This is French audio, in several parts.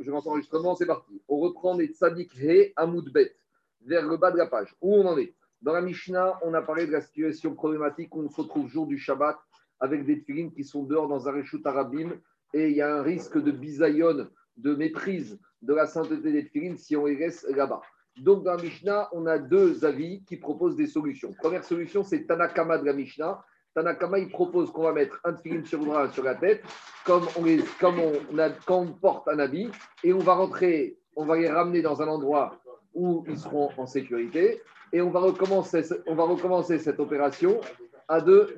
je lance l'enregistrement, c'est parti. On reprend les tzadik he amoudbet vers le bas de la page. Où on en est? Dans la Mishnah, on a parlé de la situation problématique où on se retrouve jour du Shabbat avec des tfilines qui sont dehors dans un réchout arabim et il y a un risque de bisayon, de méprise de la sainteté des tfilines si on les laisse là-bas. Donc dans la Mishnah, on a deux avis qui proposent des solutions. Première solution, c'est Tanakama de la Mishnah. Tanakama, il propose qu'on va mettre un tefillin sur le bras, sur la tête, comme, on, comme on, a, quand on porte un habit, et on va rentrer, on va les ramener dans un endroit où ils seront en sécurité, et on va recommencer, on va recommencer cette opération à de,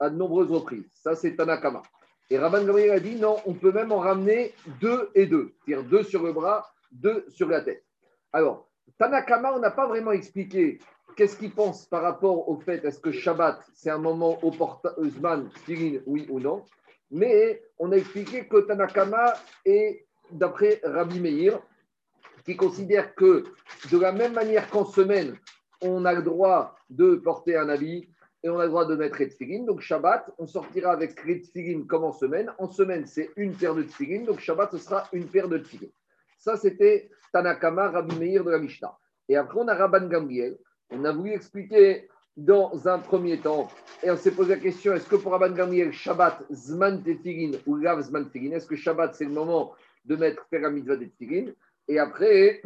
à de nombreuses reprises. Ça, c'est Tanakama. Et Rabban Gabriel a dit non, on peut même en ramener deux et deux, c'est-à-dire deux sur le bras, deux sur la tête. Alors, Tanakama, on n'a pas vraiment expliqué qu'est-ce qu'il pense par rapport au fait, est-ce que Shabbat, c'est un moment opportun, Usman, oui ou non? Mais on a expliqué que Tanakama est, d'après Rabbi Meir, qui considère que de la même manière qu'en semaine, on a le droit de porter un habit et on a le droit de mettre Tfilin. Donc Shabbat, on sortira avec Tfilin comme en semaine. En semaine, c'est une paire de Tfilin. Donc Shabbat, ce sera une paire de Tfilin. Ça, c'était Tanakama, Rabbi Meir de la Mishnah. Et après, on a Rabban Gamriel. On a voulu expliquer dans un premier temps, et on s'est posé la question est-ce que pour Rabban Gamriel, Shabbat, Zman Tefilin ou Lav Zman Tefilin, est-ce que Shabbat, c'est le moment de mettre faire la mitzvah des Et après,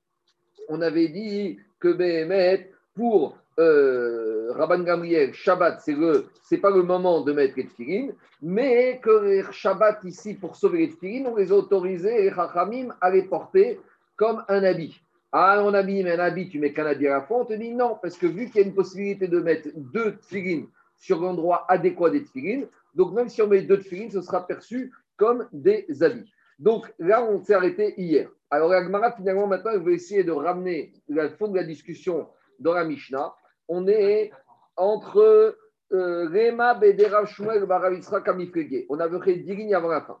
on avait dit que Behemet, pour euh, Rabban Gamriel, Shabbat, c'est le, c'est pas le moment de mettre les tefillin, mais que Shabbat ici, pour sauver les on les a autorisés, les Chachamim, à les porter comme un habit. Ah, on habit, mais un habit, tu mets qu'un habit à la fois, on te dit non, parce que vu qu'il y a une possibilité de mettre deux tefillin sur l'endroit adéquat des tefillin, donc même si on met deux tefillin, ce sera perçu comme des habits. Donc là, on s'est arrêté hier. Alors, la finalement, maintenant, il veut essayer de ramener le fond de la discussion dans la Mishnah on est entre euh, Rema, Bedera, Shmuel, Kamifrege. On avait fait 10 lignes avant la fin.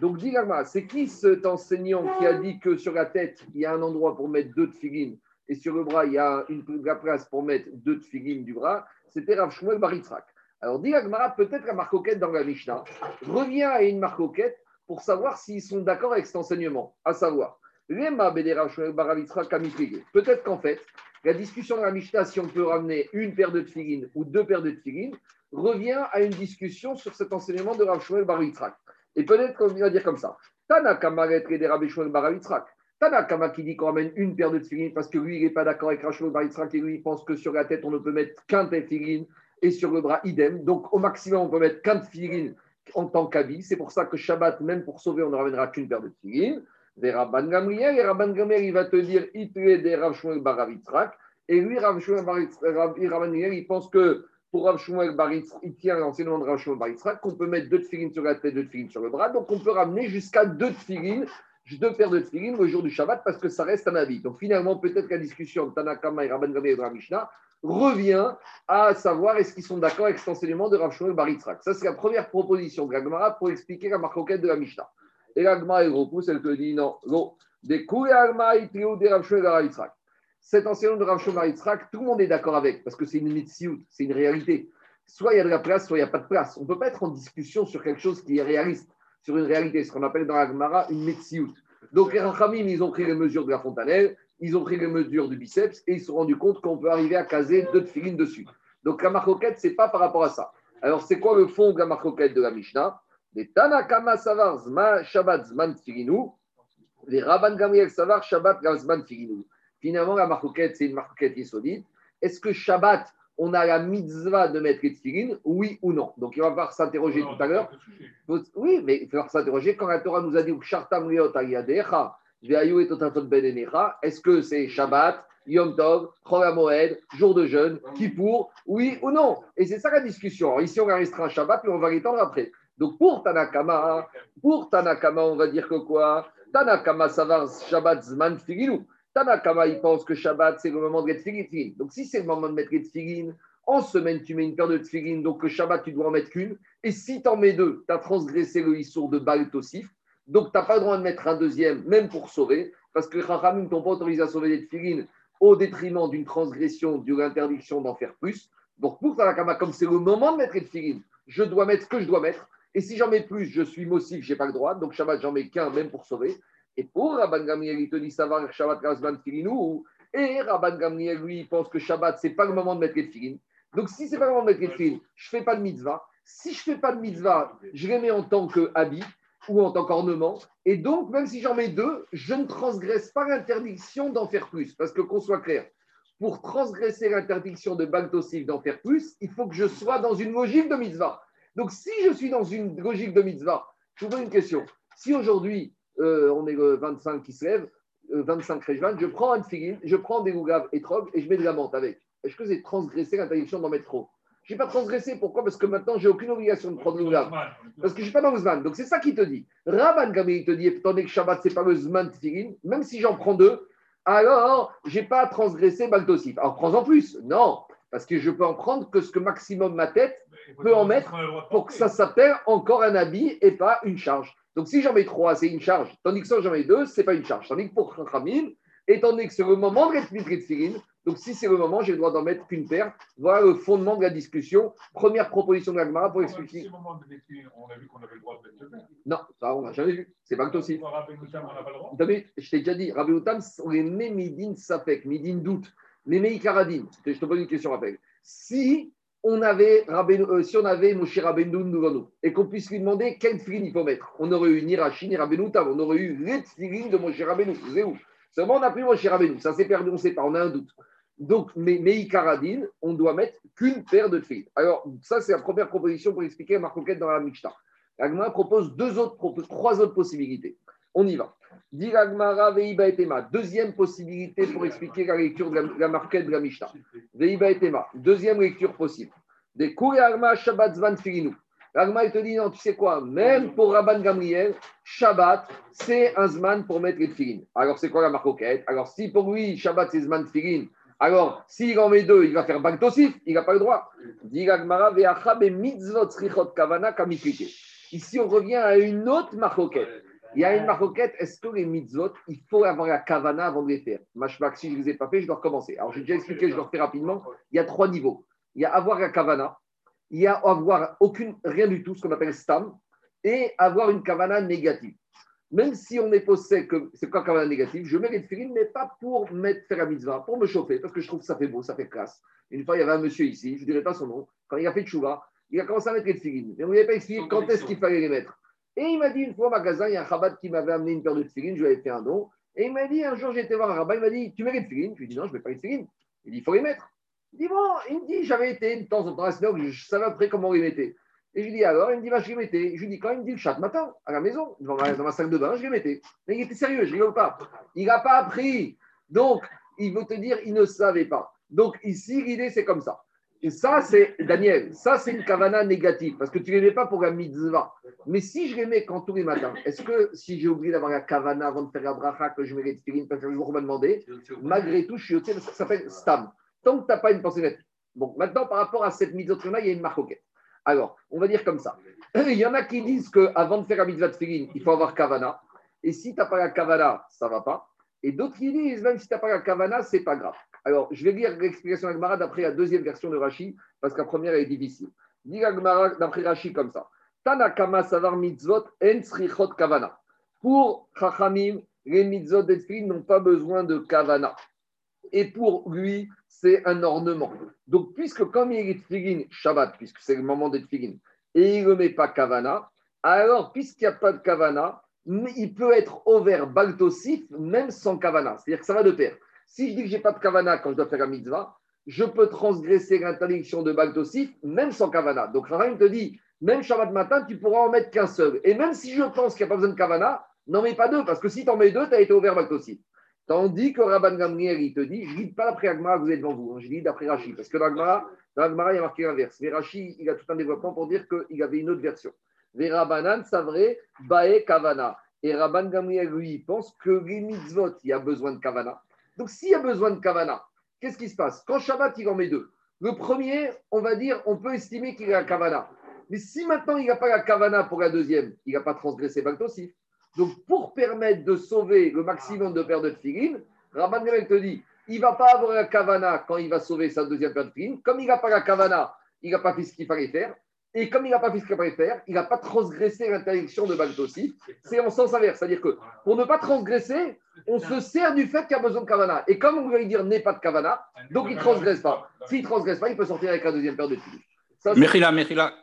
Donc, Digagma, c'est qui cet enseignant qui a dit que sur la tête, il y a un endroit pour mettre deux tefillin et sur le bras, il y a une, la place pour mettre deux tefillin du bras? C'était Rav Shmuel Baritzrak. Alors, Digagmara, peut-être la marcoquette dans la Mishnah revient à une marcoquette pour savoir s'ils sont d'accord avec cet enseignement, à savoir. Peut-être qu'en fait, la discussion de la Mishnah, si on peut ramener une paire de tfilines ou deux paires de tfilines, revient à une discussion sur cet enseignement de Rav Shmuel Et peut-être qu'on va dire comme ça. Tanakama des Rav Shmuel Bar Tanakama qui dit qu'on ramène une paire de tfilines parce que lui, il n'est pas d'accord avec Rav Shmuel Bar et lui, il pense que sur la tête, on ne peut mettre qu'un tefilin et sur le bras, idem. Donc, au maximum, on peut mettre qu'un tefilin en tant qu'habit. C'est pour ça que Shabbat, même pour sauver, on ne ramènera qu'une paire de tfilines des Rabban Gamriel, et Rabban Gamriel, il va te dire Itre des Rav Shmuel Baravitzrak, et lui, Rabban il pense que pour Rav Shmuel Baritzrak, il tient l'enseignement de Rav Shmuel Baritzrak, qu'on peut mettre deux tefilines sur la tête, deux tefilines sur le bras, donc on peut ramener jusqu'à deux tefilines, deux paires de tefilines le jour du Shabbat, parce que ça reste un avis. Donc finalement, peut-être que la discussion de Tanakama et Rabban Gamriel de la Mishnah revient à savoir est-ce qu'ils sont d'accord avec cet enseignement de Rav Shmuel Baritzrak. Ça, c'est la première proposition de la pour expliquer la marcoquette de la Mishnah. Et l'agma, elle repousse, elle te dit non, non. Des des Cet enseignement de Rav Yitzhak, tout le monde est d'accord avec, parce que c'est une mitziout, c'est une réalité. Soit il y a de la place, soit il n'y a pas de place. On ne peut pas être en discussion sur quelque chose qui est réaliste, sur une réalité, ce qu'on appelle dans l'agmara une mitziout. Donc les Rachamim, ils ont pris les mesures de la fontanelle, ils ont pris les mesures du biceps, et ils se sont rendus compte qu'on peut arriver à caser deux filines dessus. Donc la marcoquette, ce n'est pas par rapport à ça. Alors c'est quoi le fond de la marcoquette de la Mishnah? Les Tanakama Savar Shabbat Zman Tirinu, les Rabban Gamriel Savar Shabbat Zman Tirinu. Finalement, la marquette, c'est une marquette solide. Est-ce que Shabbat, on a la mitzvah de mettre les oui ou non? Donc, il va falloir s'interroger tout à l'heure. Oui, mais il va falloir s'interroger quand la Torah nous a dit ben est-ce que c'est Shabbat, Yom Tov, Chol jour de jeûne, Kippour, oui ou non? Et c'est ça la discussion. ici, on va rester un Shabbat, mais on va l'étendre après. Donc pour Tanakama, pour Tanakama, on va dire que quoi? Tanakama, ça va Shabbat Zman Tfilinu. Tanakama, il pense que Shabbat, c'est le moment de mettre Tfilin. Donc si c'est le moment de mettre Tfilin, en semaine, tu mets une paire de Tfilin, donc le Shabbat, tu dois en mettre qu'une. Et si tu en mets deux, tu as transgressé le Issour de Baal Tosif. Donc tu n'as pas le droit de mettre un deuxième, même pour sauver, parce que les Chachamim t'ont pas autorisé à sauver des Tfilin au détriment d'une transgression, d'une interdiction d'en faire plus. Donc pour Tanakama, comme c'est le moment de mettre les Tfilin, je dois mettre ce que je dois mettre. Et si j'en mets plus, je suis mossif, je n'ai pas le droit. Donc Shabbat, j'en mets qu'un, même pour sauver. Et pour Rabban Gamliel, il te dit savoir Shabbat Razman Filinou. Et Rabban Gamliel, lui, il pense que Shabbat, ce n'est pas le moment de mettre les filines. Donc, si ce n'est pas le moment de mettre les filines, je fais pas de mitzvah. Si je fais pas de mitzvah, je les mets en tant qu'habit ou en tant qu'ornement. Et donc, même si j'en mets deux, je ne transgresse pas l'interdiction d'en faire plus. Parce que qu'on soit clair, pour transgresser l'interdiction de Bagdosif d'en faire plus, il faut que je sois dans une logique de mitzvah. Donc, si je suis dans une logique de mitzvah, je vous pose une question. Si aujourd'hui, euh, on est le 25 qui se lève, 25 euh, je prends un figuine, je prends des lougaves et trog et je mets de la menthe avec. Est-ce que c'est transgresser l'interdiction d'en mettre trop? Je n'ai pas transgressé. Pourquoi? Parce que maintenant, j'ai aucune obligation de prendre le lougave. Parce que je ne suis pas dans le zman. Donc, c'est ça qui te dit. Rabban Gamé, il te dit, étant donné que Shabbat, ce n'est pas le zman de figuine, même si j'en prends deux, alors, je n'ai pas transgressé Baltosif. Alors, prends-en plus. Non, parce que je peux en prendre que ce que maximum ma tête peut en mettre pour que ça s'appelle encore un habit et pas une charge. Donc, si j'en mets trois, c'est une charge. Tandis que si j'en mets deux, ce n'est pas une charge. Tandis que pour Khamim, étant donné que c'est le moment de de donc si c'est le moment, j'ai le droit d'en mettre qu'une paire. Voilà le fondement de la discussion. Première proposition de l'Agmara pour expliquer. C'est moment de on a vu qu'on avait le droit de mettre deux Non, ça, on n'a jamais vu. C'est pas que aussi. on n'a pas le droit? Je t'ai déjà dit, Rabbi Outam sont les Mémidin Safek, Midin doute, les Meikaradin. Je te pose une question, rappel. Si on avait, euh, si on avait Moshe Rabbeinu devant nous et qu'on puisse lui demander quel filine il faut mettre, on aurait eu ni Rashi ni Rabbeinu Tam, on aurait eu les filines de Moshe Rabbeinu. C'est où? Seulement, on a pris Moshe Rabbeinu. Ça s'est perdu, on ne sait pas, on a un doute. Donc, mais, mais on doit mettre qu'une paire de filles. Alors, ça, c'est la première proposition pour expliquer marcoquette dans la Mishnah. L'Agmara propose deux autres, trois autres possibilités. On y va. Dit l'Agmara Veiba Etema. Deuxième possibilité pour expliquer la lecture de la, marquette de la Mishnah. Veiba Etema. Deuxième lecture possible. Des Arma Shabbat Zvan Filinu. L'Agma, il te dit, non, tu sais quoi, même pour Rabban Gamriel, Shabbat, c'est un Zman pour mettre les filines. Alors, c'est quoi la marcoquette Alors, si pour lui, Shabbat, c'est Zman filines, alors, s'il en met deux, il va faire Bagtosif, il n'a pas le droit. Ici, on revient à une autre maroquette. Il y a une maroquette, est-ce que les mitzvot, il faut avoir la kavana avant de les faire? Mashmak, si je ne les ai pas fait, je dois recommencer. Alors, j'ai déjà expliqué, je le refais rapidement. Il y a trois niveaux. Il y a avoir la kavana, il y a avoir aucune, rien du tout, ce qu'on appelle stam, et avoir une kavana négative même si on est posé que c'est quoi même négatif, je mets les filines, mais pas pour mettre faire la mitzvah, pour me chauffer, parce que je trouve que ça fait beau, ça fait classe. Une fois, il y avait un monsieur ici, je ne dirai pas son nom, quand il a fait chouva, il a commencé à mettre les filines. Mais on ne lui avait pas expliqué quand est-ce qu'il fallait les mettre. Et il m'a dit une fois au magasin, il y a un rabat qui m'avait amené une paire de filines, je lui avais fait un don. Et il m'a dit, un jour, j'étais voir un rabat, il m'a dit, tu mets les filines Je lui ai dit, non, je ne mets pas les filines. Il dit, il faut les mettre. Il dit, bon, il me dit, j'avais été de temps en temps à je savais après comment les mettait. Et je lui dis alors, il me dit, bah, je les mettais. Je lui dis, quand il me dit le chat matin, à la maison, dans ma, salle de bain, je les mettais. Mais il était sérieux, je rigole pas. Il n'a pas appris. Donc, il veut te dire, il ne savait pas. Donc, ici, l'idée, c'est comme ça. Et ça, c'est, Daniel, ça, c'est une kavana négative, parce que tu ne les mets pas pour la mitzvah. Mais si je les mets quand tous les matins, est-ce que si j'ai oublié d'avoir la kavana avant de faire la bracha, que je mets les tefillin, parce que jour m'a demandé, malgré tout, je suis parce que ça s'appelle stam. Tant que tu n'as pas une pensée nette. Bon, maintenant, par rapport à cette mitzvah, il y a une marcoquette. Alors, on va dire comme ça. Il y en a qui disent qu'avant de faire la mitzvah de Filin, il faut avoir kavana. Et si tu n'as pas la kavana, ça ne va pas. Et d'autres qui disent, même si tu n'as pas la kavana, ce n'est pas grave. Alors, je vais lire l'explication d'Agmara d'après la deuxième version de Rashi, parce que la première est difficile. Dit Agmara d'après Rashi comme ça. Tanakama savar mitzvot en kavana. Pour Chachamim, les mitzvot d'Etfilin n'ont pas besoin de kavana. Et pour lui, c'est un ornement. Donc, puisque comme il est tfilin Shabbat, puisque c'est le moment d'être et il ne met pas kavana, alors puisqu'il n'y a pas de kavana, il peut être over baltosif même sans kavana. C'est-à-dire que ça va de pair. Si je dis que je n'ai pas de kavana quand je dois faire la mitzvah, je peux transgresser l'interdiction de baltosif même sans kavana. Donc, Rahim te dit, même Shabbat matin, tu pourras en mettre qu'un seul. Et même si je pense qu'il n'y a pas besoin de kavana, n'en mets pas deux, parce que si tu en mets deux, tu as été over baltosif. Tandis que Rabban Gamriel, il te dit, je ne lis pas d'après Agmara vous êtes devant vous, hein, je lis d'après Rashi, parce que dans Agmara, il a marqué l'inverse. Mais il a tout un développement pour dire qu'il avait une autre version. Verabanan, c'est vrai, Bae Kavana. Et Rabban Gamriel, lui, il pense que les mitzvot, il y a besoin de Kavana. Donc, s'il y a besoin de Kavana, qu'est-ce qui se passe? Quand Shabbat, il en met deux. Le premier, on va dire, on peut estimer qu'il a Kavana. Mais si maintenant il n'a pas la Kavana pour la deuxième, il n'a pas transgressé Baltosif. Donc, pour permettre de sauver le maximum de paires de filines, Rabban Gamel te dit il ne va pas avoir la kavana quand il va sauver sa deuxième paire de filines. Comme il n'a pas la kavana, il n'a pas fait ce qu'il fallait faire. Et comme il n'a pas fait ce qu'il fallait faire, il n'a pas transgressé l'interdiction de Baltosif. C'est en sens inverse. C'est-à-dire que pour ne pas transgresser, on se sert du fait qu'il y a besoin de Kavana. Et comme on veut dire n'est pas de Kavana, donc il ne transgresse pas. S'il ne transgresse pas, il peut sortir avec la deuxième paire de pieds. Mechila, Mechila.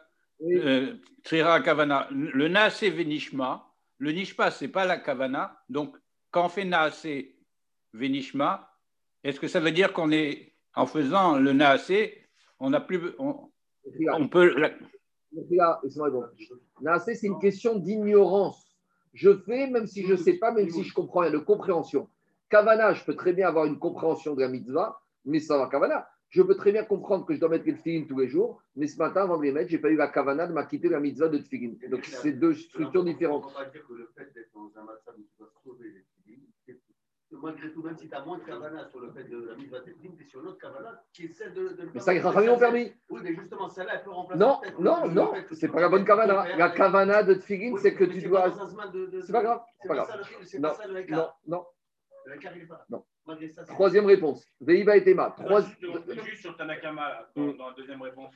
Euh, Kavana. Le Naase Venishma, le Nishma, ce n'est pas la Kavana. Donc, quand on fait Naase Venishma, est-ce que ça veut dire qu'on est, en faisant le Naase, on n'a plus. On, on peut. C'est une question d'ignorance. Je fais même si je ne sais pas, même si je comprends rien, de compréhension. Kavana, je peux très bien avoir une compréhension de la mitzvah, mais ça va Kavana. Je peux très bien comprendre que je dois mettre le tefillin tous les jours, mais ce matin, avant de les mettre, je n'ai pas eu la kavana de m'acquitter la mitzvah de tefillin. Donc, c'est deux structures différentes. On va dire que le fait d'être dans un matin où tu dois sauver les malgré tout, même si tu as moins de Kavana sur le fait de la mise à tefillin, tu es sur l'autre Kavana qui essaie de. de mais ça, les Rachamim ont permis. Oui, mais justement, celle-là, elle peut remplacer. Non, non, non, c'est pas la bonne Kavana. La Kavana de tefillin, c'est que tu dois. C'est pas grave, c'est pas grave. Non, non, non. Non. Troisième réponse. Veiba et Tema. Juste sur Tanakama, dans la deuxième réponse.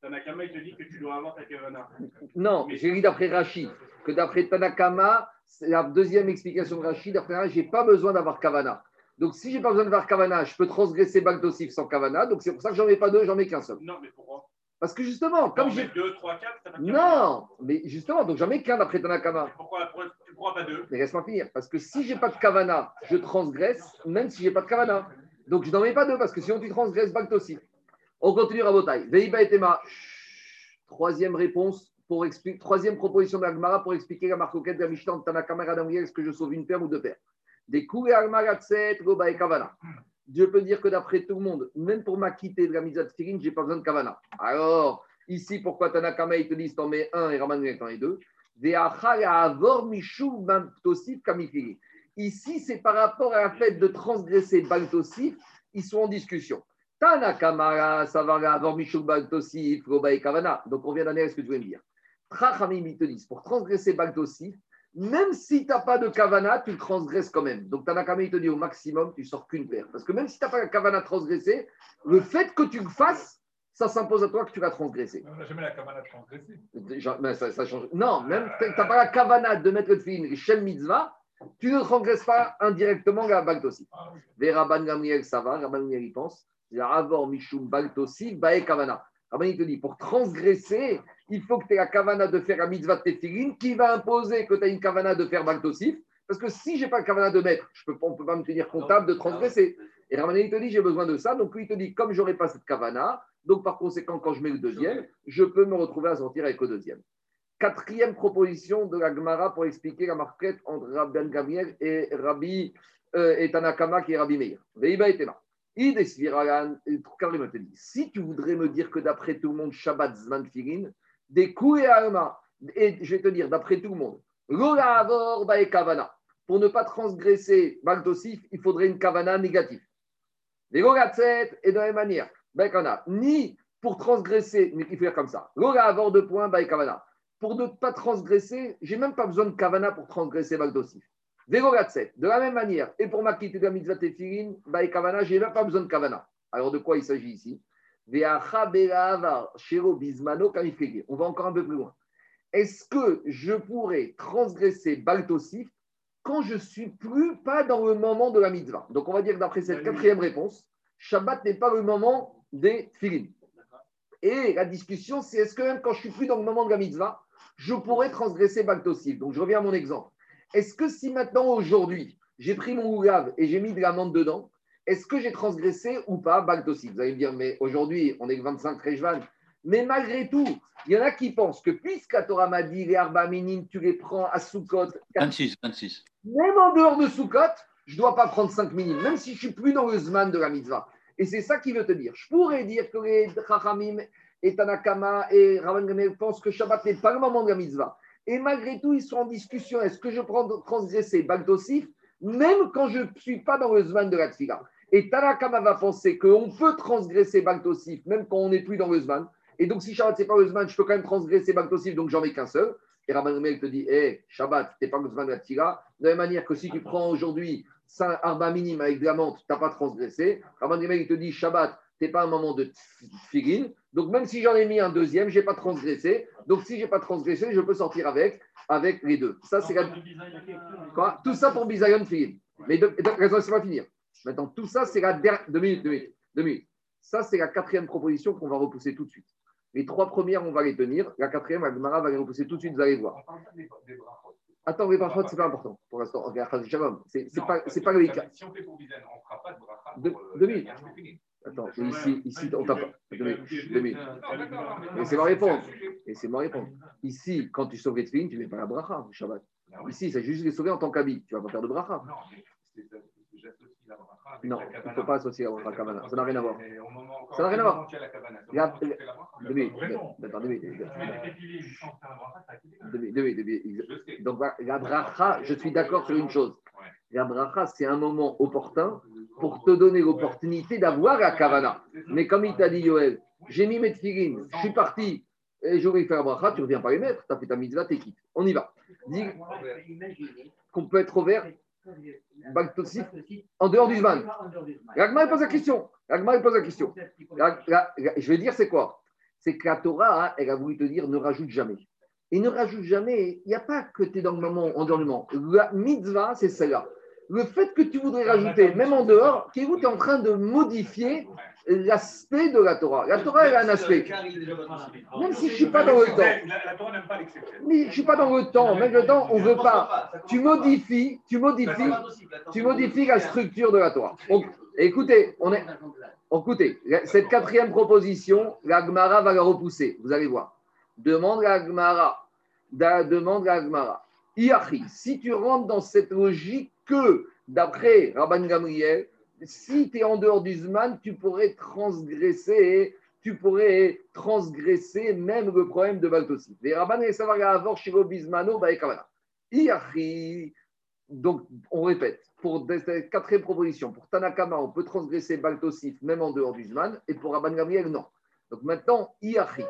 Tanakama, il te dit que tu dois avoir ta kavana. Non, j'ai dit d'après Rachid que d'après Tanakama, c'est la deuxième explication de Rachid. D'après Rachid, je n'ai pas besoin d'avoir kavana. Donc, si je n'ai pas besoin d'avoir kavana, je peux transgresser Bagdosif sans kavana. Donc, c'est pour ça que j'en mets pas deux, j'en mets qu'un seul. Non, mais pourquoi? Parce que justement, comme j'ai. Deux, trois, quatre, Non, mais justement, donc j'en mets qu'un d'après Tanakama. Pourquoi, tu pourras pas deux? Mais laisse-moi finir. Parce que si j'ai pas de kavana, je transgresse, même si j'ai pas de kavana. Donc, je n'en mets pas deux, parce que sinon, tu transgresses Bagdosif. On continue à. Veiba et Tema. Troisième réponse, pour expliquer, troisième proposition d'Agmara pour expliquer la marcoquette de la Mishnah de Tanakama est-ce que je sauve une paire ou deux paires? Des coups et Goba et Kavana. Dieu peut dire que d'après tout le monde, même pour m'acquitter de la mise de je n'ai pas besoin de Kavana. Alors, ici, pourquoi Tanakama, il te dit t'en mets un et Raman t'en mets deux? Ici, c'est par rapport à la fait de transgresser Baltosif, ils sont en discussion. Tanakamara, ça va avoir Mishuk Baltosif, Goba et Kavana. Donc, on vient d'année ce que tu veux me dire. Trachamim, ils te disent, pour transgresser Baltosif, même si tu n'as pas de Kavana, tu le transgresses quand même. Donc, Tanakama, il te dit au maximum, tu sors qu'une paire. Parce que même si tu n'as pas la Kavana transgressée, le fait que tu le fasses, ça s'impose à toi que tu vas transgresser. On n'a jamais la Kavana transgressée. Ça, ça, change. Non, même tu n'as pas la Kavana de mettre le film, Shem Mitzvah, tu ne transgresses pas indirectement la Baltosif. Ah, Rabban Gamriel, ça va, Rabban Gamriel, il pense. Avor Mishum Baltosif, Bae Kavana. Rabban, il te dit, pour transgresser, il faut que tu aies la kavana de faire un mitzvah de qui va imposer que tu as une kavana de faire baltosif. Parce que si je n'ai pas la kavana de mettre, je peux, on ne peut pas me tenir comptable de transgresser. Et Ramadan, il te dit, j'ai besoin de ça. Donc lui, il te dit, comme je n'aurai pas cette kavana, donc par conséquent, quand je mets le deuxième, je peux me retrouver à sortir avec le deuxième. Quatrième proposition de la Gemara pour expliquer la marquette entre Rabbi Ben Gabriel et Rabbi euh, et Tanakama qui est Rabbi Meir. Veiba et Tema. Si tu voudrais me dire que d'après tout le monde, Shabbat Zman des coups et alma. Et je vais te dire, d'après tout le monde, kavana. Pour ne pas transgresser Baltosif, il faudrait une kavana négative. Et de la même manière, ni pour transgresser, mais il faut faire comme ça. Points, kavana. Pour ne pas transgresser, j'ai même pas besoin de kavana pour transgresser Baltosif. De la même manière, et pour m'acquitter de la mitzvah tefilin, kavana, j'ai même pas besoin de kavana. Alors de quoi il s'agit ici? On va encore un peu plus loin. Est-ce que je pourrais transgresser Baltosif quand je suis plus pas dans le moment de la mitzvah? Donc on va dire d'après cette quatrième réponse, Shabbat n'est pas le moment des filines. Et la discussion, c'est est-ce que même quand je suis plus dans le moment de la mitzvah, je pourrais transgresser Baltosif Donc je reviens à mon exemple. Est-ce que si maintenant, aujourd'hui, j'ai pris mon oulav et j'ai mis de l'amande dedans, est-ce que j'ai transgressé ou pas Bagdossi Vous allez me dire, mais aujourd'hui, on est le 25 Rejvan. Mais malgré tout, il y en a qui pensent que puisque Torah m'a dit les Arba tu les prends à Soukot. 26, 26. Même en dehors de Soukot, je ne dois pas prendre 5 minimes, même si je ne suis plus dans le Zman de la mitzvah. Et c'est ça qui veut te dire. Je pourrais dire que les Chachamim et Tanakama et Ravan Gamel pensent que Shabbat n'est pas le moment de la mitzvah. Et malgré tout, ils sont en discussion. Est-ce que je prends transgresser Bagdosif, même quand je ne suis pas dans le Zman de la Tfilah et Tanakama va penser qu'on peut transgresser Baltosif même quand on n'est plus dans le Zman. Et donc, si Shabbat, c'est pas le Zman, je peux quand même transgresser Baltosif, donc j'en ai qu'un seul. Et Rabban te dit, hé, hey, Shabbat, t'es pas le Zman de la. De la même manière que si tu prends aujourd'hui 5 arba minime avec de la menthe, tu n'as pas transgressé. Rabban il te dit, Shabbat, n'est pas un moment de tfilin. Donc, même si j'en ai mis un deuxième, je n'ai pas transgressé. Donc, si je n'ai pas transgressé, je peux sortir avec, avec les deux. Ça, c'est la... Quoi? Tout ça pour Bizayon Tfilin. Mais de, laisse-moi finir. Maintenant, tout ça, c'est la dernière. Deux minutes, deux minutes, deux minutes. Ça, c'est la quatrième proposition qu'on va repousser tout de suite. Les trois premières, on va les tenir. La quatrième, Agmara va les repousser tout de suite, vous allez voir. Attends, les brachot, ce n'est pas important pour l'instant. C'est pas, pas le cas. Si on fait pour Bizayon, on ne fera pas de brachat. Deux euh, minutes. Attends, ici, ici on tape. Deux minutes. Laissez-moi répondre. Laissez-moi répondre. Ici, quand tu sauves les tefilines, tu ne mets pas la bracha, Shabbat. Ici, c'est juste les sauver en tant qu'habit. Tu ne vas pas faire de bracha. Non, il ne faut pas associer la bracha kavana. Ça n'a rien à voir. Ça n'a rien à voir. Regarde, deux minutes. Attends, deux minutes. Deux minutes. Donc, la bracha, je suis d'accord sur une chose. La bracha, c'est un moment opportun pour te donner l'opportunité d'avoir la kavana. Mais comme il t'a dit Yoel, j'ai mis mes tefilines, je suis parti, et j'aurais fait la bracha, tu ne reviens pas les mettre, tu as fait ta mitzvah, t'es quitte. On y va. Dis qu'on peut être ouvert en dehors du Zman. L'Agma pose la question. L'Agma pose la question. je vais dire c'est quoi? C'est que la Torah, hein, elle a voulu te dire ne rajoute jamais. Et ne rajoute jamais, il n'y a pas que tu es dans le moment, en dehors du. La mitzvah, c'est celle-là le fait que tu voudrais rajouter, même en dehors, qui est en train de modifier l'aspect de la Torah? La Torah, elle a un aspect. Même si je ne suis pas dans le temps. Mais je ne suis pas dans le temps. Même le temps, on ne veut pas. Tu modifies, tu modifies, tu modifies la structure de la Torah. Donc, écoutez, on est. Écoutez, cette quatrième proposition, la Gemara va la repousser. Vous allez voir. Demande la Gemara. Demande la Gemara. si tu rentres dans cette logique que, d'après Rabban Gamriel, si tu es en dehors du Zman, tu pourrais transgresser, tu pourrais transgresser même le problème de Baltosi. Les Rabban et Savar Shiro Bismano, Donc, on répète, pour quatrième proposition, pour Tanakama, on peut transgresser Baltosif même en dehors du Zman, et pour Rabban Gamriel, non. Donc maintenant, Iachi,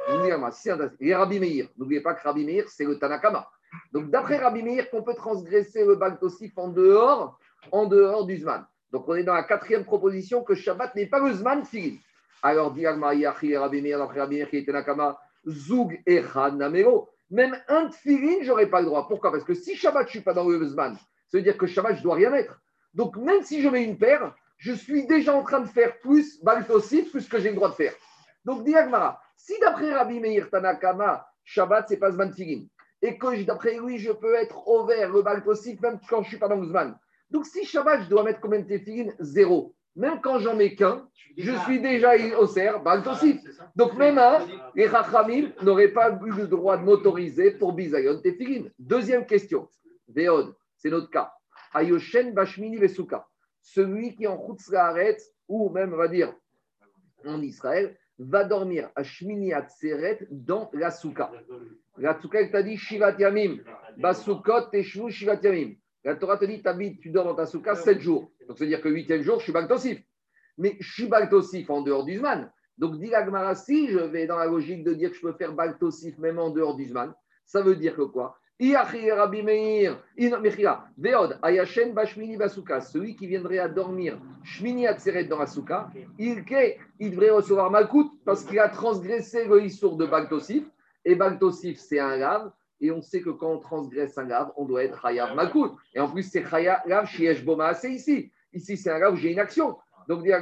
et Rabbi Meir, n'oubliez pas que Rabbi Meir, c'est le Tanakama. Donc, d'après Rabbi Meir, qu'on peut transgresser le Baltosif en dehors, en dehors du Zman. Donc, on est dans la quatrième proposition que Shabbat n'est pas le Zman fini. Alors, dit Rabbi Meir, d'après Rabbi Meir qui était Nakama, Zoug et Namero. Même un tfilin, je n'aurais pas le droit. Pourquoi? Parce que si Shabbat, je ne suis pas dans le Zman, ça veut dire que Shabbat, je ne dois rien mettre. Donc, même si je mets une paire, je suis déjà en train de faire plus Baltosif que ce que j'ai le droit de faire. Donc, dit si d'après Rabbi Meir Tanakama, Shabbat, c'est pas Zman Tfilin, et que d'après lui, je peux être au vert, le bal possible, même quand je ne suis pas dans le Donc si Shabbat, je dois mettre combien de téfilines Zéro. Même quand j'en mets qu'un, je suis déjà au cerf, bal Donc même un, les Rachamim n'auraient pas eu le droit de m'autoriser pour Bizayon téfilines. Deuxième question. Véod, c'est notre cas. Ayoshen Bashmini Vesuka. Celui qui en arrête ou même, on va dire, en Israël, va dormir à Shmini Atzeret dans la souka. La souka, elle t'a dit Shivat Yamim, Basukot, Teshvu, Shivat Yamim. La Torah te dit tu dors dans ta souka 7 jours. Donc, ça veut dire que 8e jour, je suis Baltosif. Mais je suis Baltosif en dehors du Zman. Donc, dit je vais dans la logique de dire que je peux faire Baltosif même en dehors du Zman, ça veut dire que quoi? Celui qui viendrait à dormir Shmini Atzeret dans la souka, il, devrait recevoir Malkout parce qu'il a transgressé le Issour de Baltosif. Et Baltosif, c'est un lave. Et on sait que quand on transgresse un lave, on doit être Chayav Malkout. Et en plus, c'est Chayav Shiesh Boma, c'est ici. Ici, c'est un lave où j'ai une action. Donc, dit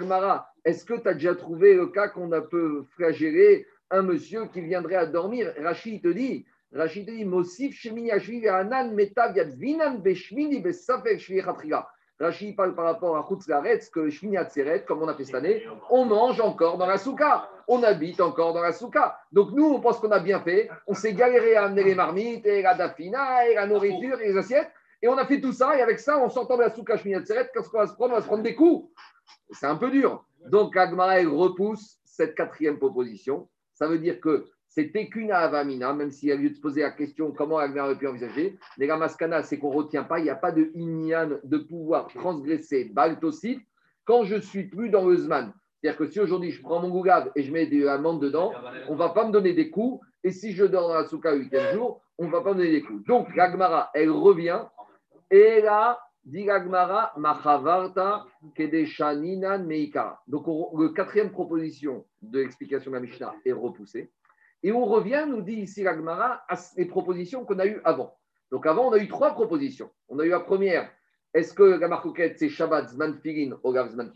est-ce que tu as déjà trouvé le cas qu'on a peu flageller un monsieur qui viendrait à dormir? Rachid te dit Rachid dit Mosif Shemini Ashvi Anan Metav Yadvinan Beshmini Besafek Shvi Khatriga. Rachid parle par rapport à Laretz que Shmini Atzeret, comme on a fait cette année, on mange encore dans la souka, on habite encore dans la souka. Donc nous, on pense qu'on a bien fait, on s'est galéré à amener les marmites, et la dafina, et la nourriture, et les assiettes, et on a fait tout ça, et avec ça, on s'entend de la souka Shmini Atzeret, qu'est-ce qu'on va se prendre? On va se prendre des coups. C'est un peu dur. Donc Agmara, repousse cette quatrième proposition. Ça veut dire que c'était qu'une avamina, même s'il y a lieu de se poser la question comment elle aurait pu envisager. Mais la maskana, c'est qu'on ne retient pas, il n'y a pas de inyan de pouvoir transgresser baltosif quand je suis plus dans le. C'est-à-dire que si aujourd'hui je prends mon gougave et je mets des amandes dedans, on ne va pas me donner des coups. Et si je dors dans la souka le huitième jour, on ne va pas me donner des coups. Donc l'agmara, elle revient et là, Digagmara Machavarta Kedeshaninan Meika. Donc, le quatrième proposition de l'explication de la Mishnah est repoussée. Et on revient, nous dit ici l'Agmara, à les propositions qu'on a eues avant. Donc, avant, on a eu trois propositions. On a eu la première, est-ce que la marcoquette, c'est Shabbat Zman ou Gav Zman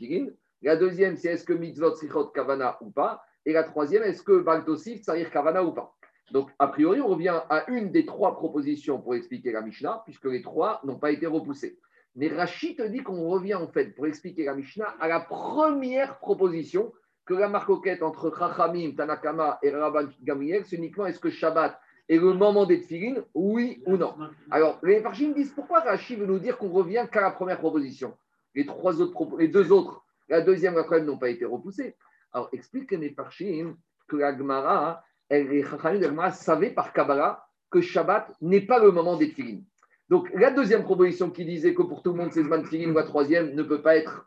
La deuxième, c'est est-ce que Mitzvot Sichot Kavana ou pas? Et la troisième, est-ce que Baltosif Sarir Kavana ou pas? Donc, a priori, on revient à une des trois propositions pour expliquer la Mishnah, puisque les trois n'ont pas été repoussées. Mais Rachid te dit qu'on revient en fait pour expliquer la Mishnah à la première proposition que la marcoquette entre Chachamim, Tanakama et Rabban Gamriel, c'est uniquement est-ce que Shabbat est le moment des tfilines, oui ou non Alors, les Farshim disent pourquoi Rachid veut nous dire qu'on revient qu'à la première proposition? Les, trois autres, les deux autres, la deuxième, la troisième n'ont pas été repoussées. Alors, explique les Farshim que la Gemara, les Chachamim savaient par Kabbalah que Shabbat n'est pas le moment des tfilines. Donc, la deuxième proposition qui disait que pour tout le monde, c'est Zman ou la troisième ne peut pas être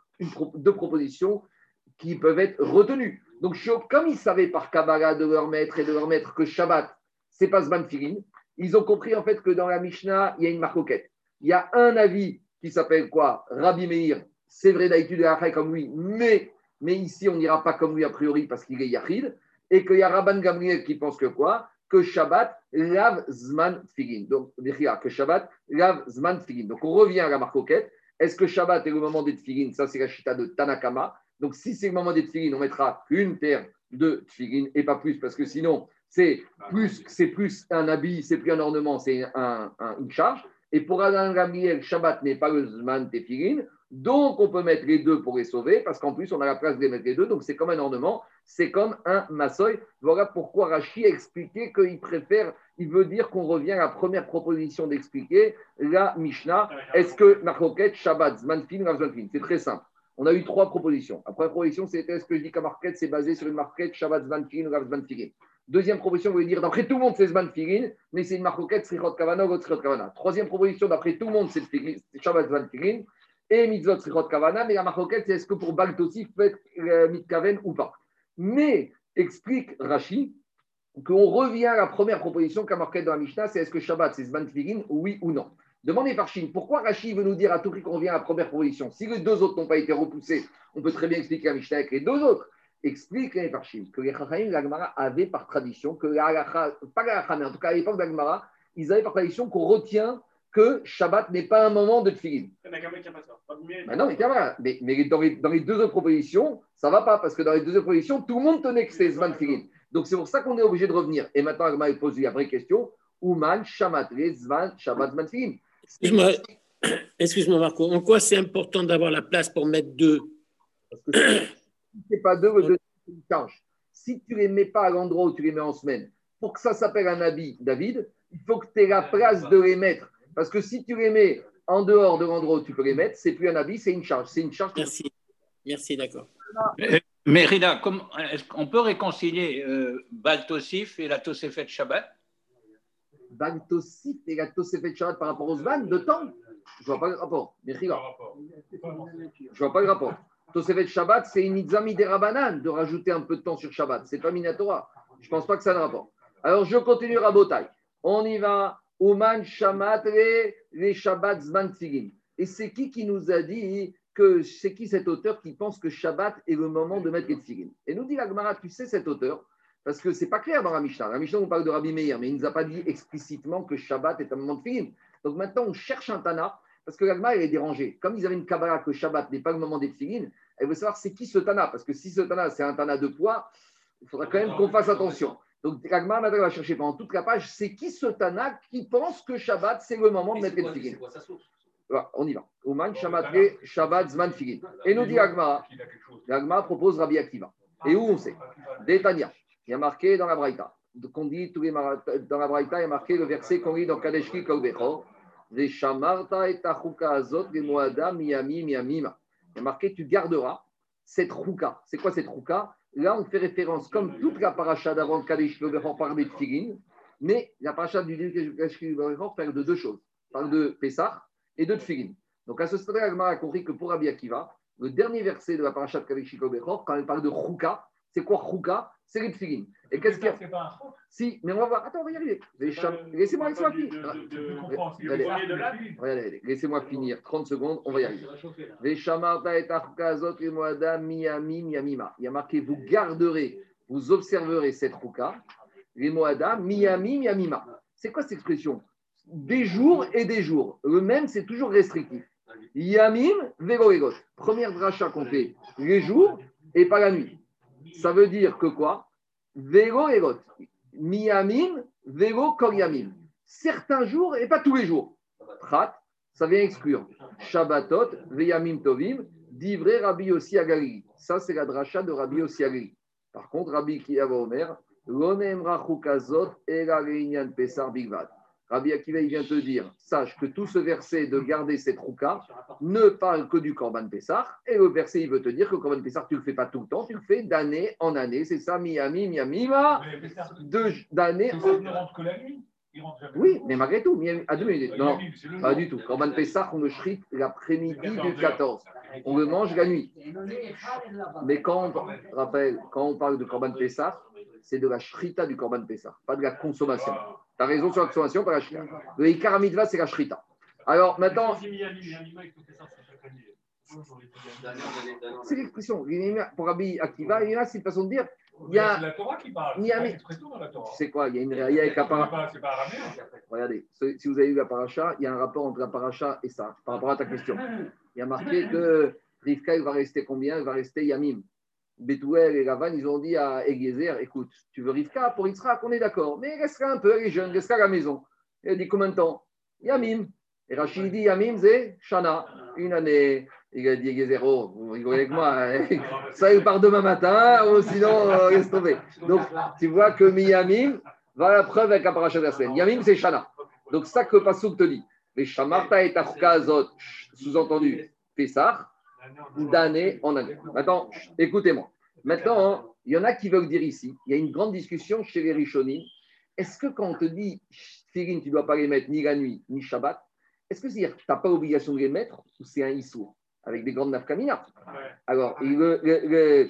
deux propositions qui peuvent être retenues. Donc, comme ils savaient par Kabbalah de leur maître et de leur maître que Shabbat, c'est pas Zman ils ont compris en fait que dans la Mishnah, il y a une marcoquette. Il y a un avis qui s'appelle quoi? Rabbi Meir. C'est vrai d'habitude, il comme lui, mais, ici, on n'ira pas comme lui a priori parce qu'il est Yachid. Et qu'il y a Rabban Gamriel qui pense que quoi? Que Shabbat lave Zman Tfilin. Donc, que Shabbat lave Zman Tfilin. Donc, on revient à la marcoquette. Est-ce que Shabbat est le moment des Tfilin? Ça, c'est la chita de Tanakama. Donc, si c'est le moment des Tfilin, on mettra une paire de Tfilin et pas plus, parce que sinon, c'est plus, c'est plus un habit, c'est plus un ornement, c'est un, une charge. Et pour Adam Gabriel, Shabbat n'est pas le Zman Tefilin. Donc, on peut mettre les deux pour les sauver, parce qu'en plus, on a la place de les mettre les deux. Donc, c'est comme un ornement, c'est comme un massoy. Voilà pourquoi Rachi a expliqué qu'il préfère, il veut dire qu'on revient à la première proposition d'expliquer la Mishnah. Est-ce que Marcoquette, Shabbat, Zmanfin, Zmanfin C'est très simple. On a eu trois propositions. La première proposition, c'était est-ce que je dis qu'un c'est basé sur une marquette Shabbat, Zmanfin, Zmanfin Deuxième proposition, veut dire d'après tout le monde, c'est Zmanfin, mais c'est une marquette, Srichot Kavana ou Srichot Kavana. Troisième proposition, d'après tout le monde, c'est Shabbat, Zmanfin et mitzvot srichot kavana, mais la marquette, c'est est-ce que pour Baltosif peut être euh, mitkaven ou pas? Mais, explique Rashi, qu'on revient à la première proposition qu'a dans la Mishnah, c'est est-ce que Shabbat, c'est Zman oui ou non? Demandez par Chine, pourquoi Rashi veut nous dire à tout prix qu'on revient à la première proposition Si les deux autres n'ont pas été repoussés, on peut très bien expliquer la Mishnah avec les deux autres. Explique les Chine que les Chachamim, l'Agmara avaient par tradition, que la pas la mais en tout cas à l'époque d'Agmara, ils avaient par tradition qu'on retient que Shabbat n'est pas un moment de tfilin. Bah non, mais, mais, mais dans, les, dans, les, deux autres propositions, ça ne va pas, parce que dans les deux autres propositions, tout le monde tenait que c'est Zman Tfilin. Donc c'est pour ça qu'on est obligé de revenir. Et maintenant, Agma pose la vraie question Ouman, Shamat, Zman, Shabbat, Zman Tfilin. Excuse-moi, excuse Marco, en quoi c'est important d'avoir la place pour mettre deux Parce que si ce n'est pas deux, le change. Si tu ne les mets pas à l'endroit où tu les mets en semaine, pour que ça s'appelle un habit, David, il faut que tu aies la place de les mettre. Parce que si tu les mets en dehors de l'endroit où tu peux les mettre, c'est plus un habit, c'est une charge. C'est une charge. Merci. Merci, d'accord. Mais, Rida, est-ce qu'on peut réconcilier euh, Baltosif et la Tosefet Shabbat? Baltosif et la Tosefet Shabbat par rapport aux Zvan de temps Je vois pas le rapport. Je ne vois pas le rapport. Tosefet Shabbat, c'est une itzami des Rabanan de rajouter un peu de temps sur Shabbat. Ce n'est pas Minatora. Je ne pense pas que ça ait un rapport. Alors, je continue Rabotai. On y va. Oman Shamat les Shabbat Zman Et c'est qui qui nous a dit que c'est qui cet auteur qui pense que Shabbat est le moment de mettre les tfilin Et nous dit la Gemara, tu sais cet auteur Parce que c'est pas clair dans la Mishnah. La Mishnah, on parle de Rabbi Meir, mais il ne nous a pas dit explicitement que Shabbat est un moment de tfilin. Donc maintenant, on cherche un Tana, parce que la Gemara, elle est dérangée. Comme ils avaient une Kabbalah que Shabbat n'est pas le moment des tfilin, elle veut savoir c'est qui ce Tana. Parce que si ce Tana, c'est un Tana de poids, il faudra quand même qu'on fasse attention. Donc, Ragmar va chercher pendant toute la page, c'est qui ce Tana qui pense que Shabbat, c'est le moment de mettre les figuines voilà, On y va. Ouman, Shabbat, Shabbat, Zman, Figin. Et nous dit Ragmar, Ragmar propose Rabbi Akiva. Et où on sait? Détania. Il y a marqué dans la Braïta. Qu'on dit tous les dans la il y a marqué le verset qu'on lit dans Kadeshki Kalbechor. Les et Azot, Moada, Miami. Il y a marqué tu garderas cette rouka. C'est quoi cette rouka Là, on fait référence, comme toute la paracha d'avant Kadesh Lobechor parle des Tfilin, mais la paracha du Kadesh Lobechor parle de deux choses. parle de Pessah et de Tfilin. Donc à ce stade-là, a compris que pour Rabbi Akiva, le dernier verset de la paracha de Kadesh Lobechor, quand elle parle de Chouka, C'est quoi Chouka C'est les. Et qu'est-ce qu'il y a C'est pas un. Si, mais on va voir. Attends, on va y arriver. Laissez-moi finir. laissez-moi finir. 30 secondes, on va y arriver. Il y a marqué vous garderez, vous observerez cette rouka, les Moada Miami Miamima. C'est quoi cette expression? Des jours et des jours. Le même, c'est toujours restrictif. Yamim Vegoegot. Première dracha qu'on fait les jours et pas la nuit. Ça veut dire que quoi? Vélo et got. Miyamim, vélo. Certains jours et pas tous les jours. Prat, ça vient exclure. Shabbatot, veyamim tovim, divré Rabbi Agali. Ça, c'est la dracha de Rabbi Agali. Par contre, Rabbi Kiyava Omer, Lonemra chukazot, ela leinyan pesar bigvad. Rabbi Akiva, il vient te dire, sache que tout ce verset de garder cette rouka ne parle que du Korban Pessah. Et le verset, il veut te dire que le Korban Pessah, tu ne le fais pas tout le temps, tu le fais d'année en année. C'est ça, Miami, Miami, ma, d'année en ne rentre que la nuit. Oui, mais malgré tout, à deux minutes. Non, pas du tout. Korban Pessah, on le shrite l'après-midi du 14 14. On le mange la nuit. Mais quand on, rappelle, quand on parle de Korban Pessah, c'est de la shrita du Korban Pessah, pas de la consommation. Tu as raison sur la consommation, pas la shrita. Le Ikar c'est la shrita. Alors maintenant, il c'est l'expression. Pour Rabbi Akiva, il y a c'est une façon de dire. Il y a, C'est la Torah qui parle. Dans la Torah. tu sais quoi, il y a une réalité avec la C'est pas. Regardez, si vous avez vu la paracha, il y a un rapport entre la paracha et ça, par rapport à ta question. Il y a marqué que Rivka, il va rester combien? Il va rester Yamim. Bethuel et Lavan, ils ont dit à Eliezer, écoute, tu veux Rivka pour Yitzhak, on est d'accord, mais restera un peu, elle est jeune, restera à la maison. Il a dit combien de temps? Yamim. Et Rachid dit Yamim, c'est Shana, une année. Il a dit Eliezer, oh, vous rigolez avec moi, hein. ça il part demain matin, ou sinon, euh, tomber. Donc, tu vois que Miyamim va à la preuve avec la paracha de la semaine. Yamim, c'est Shana. Donc, ça que Passouk te dit. Mais Shamarta et Azot, sous-entendu, Pessah, d'année en année. Maintenant, écoutez-moi. Maintenant, il y en a qui veulent dire ici, il y a une grande discussion chez les Rishonim. Est-ce que quand on te dit Tfilin, tu ne dois pas les mettre ni la nuit, ni Shabbat, est-ce que c'est-à-dire que tu n'as pas l'obligation de les mettre ou c'est un Issour avec des grandes nafkamina? Ouais. Alors, et le, le,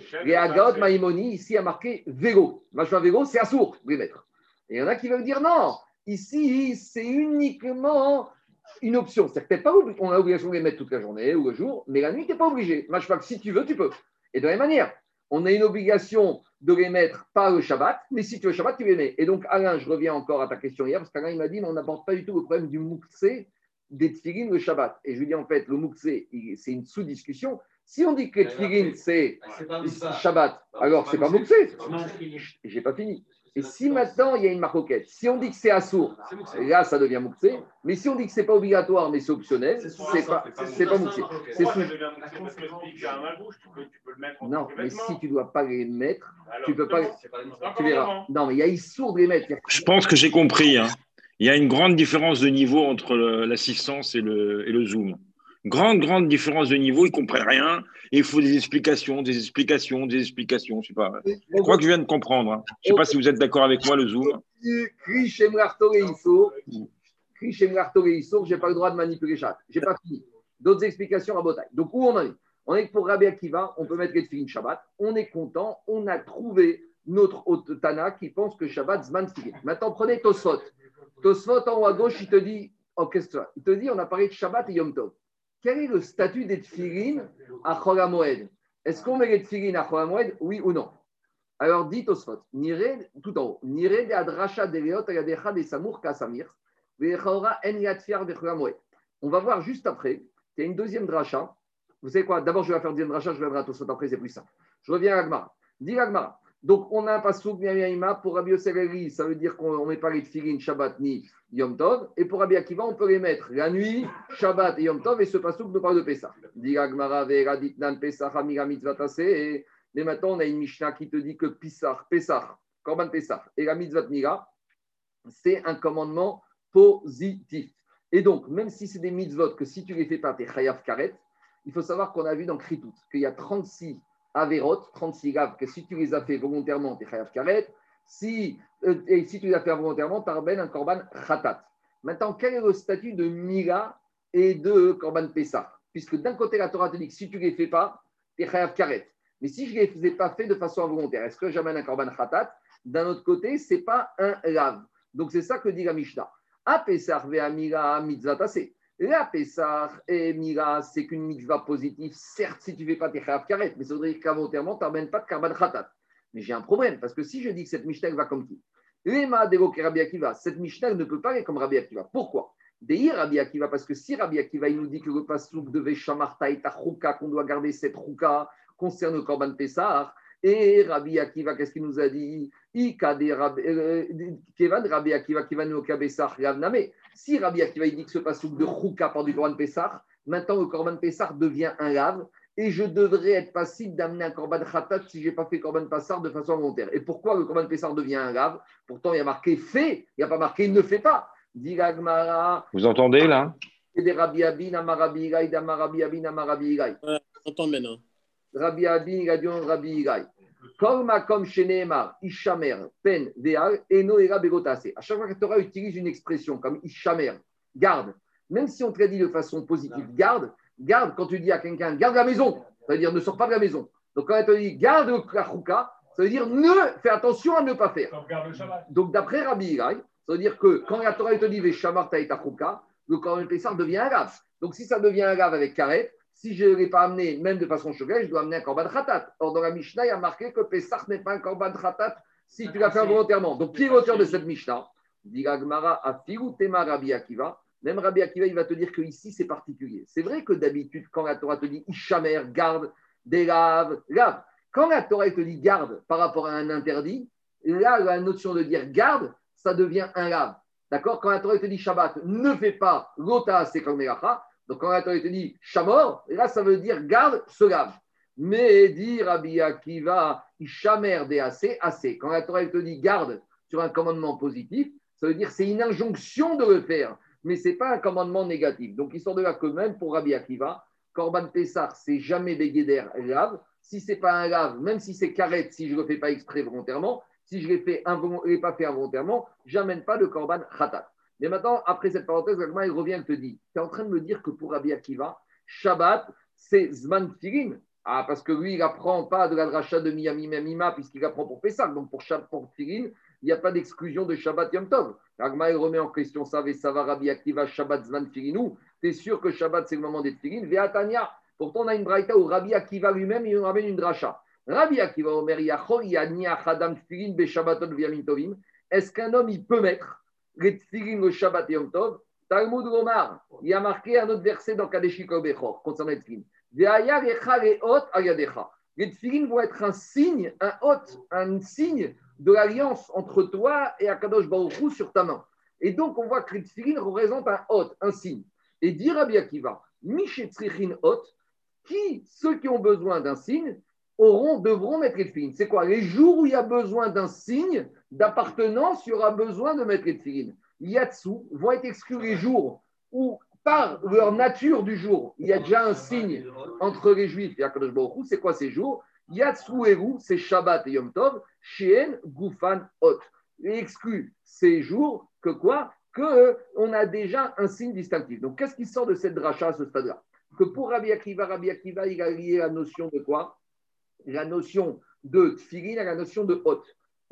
le- Maïmoni, ici, a marqué vélo. Machin vélo, c'est assourd de les mettre. Et il y en a qui veulent dire non, ici, c'est uniquement une option. C'est peut-être pas obli- on a l'obligation de les mettre toute la journée ou le jour, mais la nuit, tu n'es pas obligé. Si tu veux, tu peux. Et de la même manière, on a une obligation de les mettre pas le Shabbat, mais si tu veux le Shabbat, tu les mets. Et donc, Alain, je reviens encore à ta question hier, parce qu'Alain, il m'a dit, mais on n'aborde pas du tout le problème du Mouktsé des tfilines le Shabbat. Et je lui dis, en fait, le il- c'est une sous-discussion. Si on dit que les tfilines, c'est. Shabbat, alors c'est pas Mouktsé. J'ai pas fini. Et si maintenant il y a une marcoquette, si on dit que c'est assourd, là ça devient Mouktsé. Mais si on dit que c'est pas obligatoire, mais c'est optionnel, c'est pas, c'est pas. C'est sous- en Non, mais si tu dois pas les mettre, tu peux pas- tu verras. Non, mais il y a Issour de les mettre. Je pense que j'ai compris. hein. Il y a une grande différence de niveau entre l'assistance et le, et le Zoom. Grande, grande différence de niveau. Ils ne comprennent rien. Et il faut des explications, des explications, des explications. Je sais pas. Je crois que je viens de comprendre. hein. Je ne sais pas si vous êtes d'accord avec moi, le Zoom. J'ai pas le droit de manipuler chat. J'ai pas fini. D'autres explications à Botaï. Donc où on en est? On est que pour Rabbi Akiva, on peut mettre les tefillin Shabbat. On est content. On a trouvé notre Tana qui pense que Shabbat Zman. Maintenant, prenez Tosfot. Tosfot en haut à gauche, il te dit, oh, qu'est-ce que c'est Il te dit, on a parlé de Shabbat et Yom Tov. Quel est le statut des tefillin à HaMoed? Est-ce qu'on met les tefillin à HaMoed? Oui ou non? Alors, dit Tosfot, tout en haut, Nire de de Leot de Samour Kasamir, Vechaora En Yatfiar de HaMoed. On va voir juste après qu'il y a une deuxième dracha. Vous savez quoi? D'abord, je vais faire une deuxième dracha, je reviendrai à Tosfot après, c'est plus simple. Je reviens à Agmara. Dis Agmara. Donc, on a un pasouk Miamaïma pour Rabbi ça veut dire qu'on ne met pas les tefillin Shabbat ni Yom Tov. Et pour Rabbi Akiva, on peut les mettre la nuit, Shabbat et Yom Tov. Et ce pasouk nous parle de Pessah. Mais maintenant, on a une Mishnah qui te dit que Pessah, Pessah, Korban Pessah et la Mitzvah Mira, c'est un commandement positif. Et donc, même si c'est des mitzvot que si tu les fais pas, tu es chayav karet, il faut savoir qu'on a vu dans Kritout qu'il y a 36 averot, 36 gaves, que si tu les as fait volontairement, tu es karet. Si, euh, et si tu les as fait volontairement, as un korban khatat. Maintenant, quel est le statut de Mira et de korban Pessah? Puisque d'un côté, la Torah te dit si tu ne les fais pas, tu es karet. Mais si je ne les ai pas fait de façon involontaire, est-ce que j'amène un korban khatat? D'un autre côté, ce n'est pas un lave. Donc c'est ça que dit la Mishnah. Apesar ve'amira mitzvatase. La Pessah et Mira, c'est qu'une mitzvah positive. Certes, si tu ne fais pas tes chayav karet, mais ça veut dire qu'involontairement, tu n'amènes pas de korban khatat. Mais j'ai un problème, parce que si je dis que cette Mishnah va comme qui Lema de Rabbi Akiva, cette Mishnah ne peut pas aller comme Rabbi Akiva. Pourquoi? Deir Rabbi Akiva, parce que si Rabbi Akiva il nous dit que le pasouk devait shamarta et qu'on doit garder cette chouka, concerne le Korban Pessah, et Rabbi Akiva, qu'est-ce qu'il nous a dit? Euh, Kevan Rabbi Akiva, Kevan Okabessar, Ravname. Si Rabbi Akiva il dit que ce pasouk de chouka par du Korban Pessah, maintenant le Korban Pessah devient un lave, et je devrais être passible d'amener un korban khatat si je n'ai pas fait korban passar de façon volontaire. Et pourquoi le korban passar devient un lave Pourtant, il y a marqué fait, il n'y a pas marqué ne fait pas. Vous entendez là? Rabbi Abin, Amarabi Igai, Amarabi Abin, Amarabi. J'entends maintenant. Rabbi Abin, Ishamer, Pen, Veal, Eno, Era, Begotase. À chaque fois que Torah utilise une expression comme Ishamer, garde, même si on traduit de façon positive, garde, garde, quand tu dis à quelqu'un, garde la maison, ça veut dire ne sors pas de la maison. Donc quand elle te dit, garde la chouka, ça veut dire ne, fais attention à ne pas faire. Donc d'après Rabbi ça veut dire que quand la Torah te dit, ta chouka, le Korban Pessar devient un lave. Donc si ça devient un lave avec karet, si je ne l'ai pas amené, même de façon choquée, je dois amener un korban khatat. Or, dans la Mishnah, il y a marqué que Pessar n'est pas un korban khatat si tu l'as fait volontairement. Donc, qui est l'auteur de cette Mishnah? Dit Gmara, Tema Rabbi Akiva. Même Rabbi Akiva, il va te dire que ici c'est particulier. C'est vrai que d'habitude, quand la Torah te dit Ishamer, garde, délave, lave. Quand la Torah te dit garde par rapport à un interdit, là, la notion de dire garde, ça devient un lave. D'accord? Quand la Torah te dit Shabbat, ne fais pas l'ota, c'est comme Donc quand la Torah te dit Shamor, là, ça veut dire garde, se lave. Mais dit Rabbi Akiva, Ishamer, assez, assez. Quand la Torah te dit garde sur un commandement positif, ça veut dire c'est une injonction de le faire mais ce n'est pas un commandement négatif. Donc, il sort de là que même pour Rabbi Akiva, Korban Pessar, c'est jamais Begeder lave. Si ce n'est pas un lave, même si c'est carré, si je ne le fais pas exprès volontairement, si je ne l'ai pas fait involontairement, j'amène pas de Korban Khatat. Mais maintenant, après cette parenthèse, il revient et te dit Tu es en train de me dire que pour Rabbi Akiva, Shabbat, c'est Zman Firin. Ah, parce que lui, il n'apprend pas de la dracha de Miami Mima, puisqu'il apprend pour Pessar. Donc, pour, pour Firin, il n'y a pas d'exclusion de Shabbat Yom Tov. Agma, il remet en question ça, va Rabbi Akiva, Shabbat Zman Firinou. Tu es sûr que Shabbat, c'est le moment d'être Firin Veatania. Pourtant, on a une braïta où Rabbi Akiva lui-même, il nous ramène une dracha. Rabbi Akiva, Omer Yachor, Yani Achadam Firin, Be Shabbatot Viamin Tovim. Est-ce qu'un homme, il peut mettre les Tfirin le Shabbat Yom Tov Talmud Omar, il y a marqué un autre verset dans Kadeshi Bechor concernant les Ayadecha. Les Tfirin vont être un signe, un hôte, un signe de l'alliance entre toi et Akadosh Baruchou sur ta main. Et donc, on voit que les représente un hôte, un signe. Et dire à Akiva, Mishetzrichin hot, qui, ceux qui ont besoin d'un signe, auront, devront mettre les tefillin. C'est quoi? Les jours où il y a besoin d'un signe d'appartenance, il y aura besoin de mettre les tefillin. Yatsu vont être exclus les jours où, par leur nature du jour, il y a déjà un signe entre les juifs et Akadosh Baruch C'est quoi ces jours? Yatsu Eru, c'est Shabbat et Yom Tov. Shien Gufan Hot. Il exclut ces jours que quoi? Que euh, on a déjà un signe distinctif. Donc, qu'est-ce qui sort de cette dracha à ce stade-là? Que pour Rabbi Akiva, Rabbi Akiva, il a lié la notion de quoi? La notion de tfilin à la notion de hot.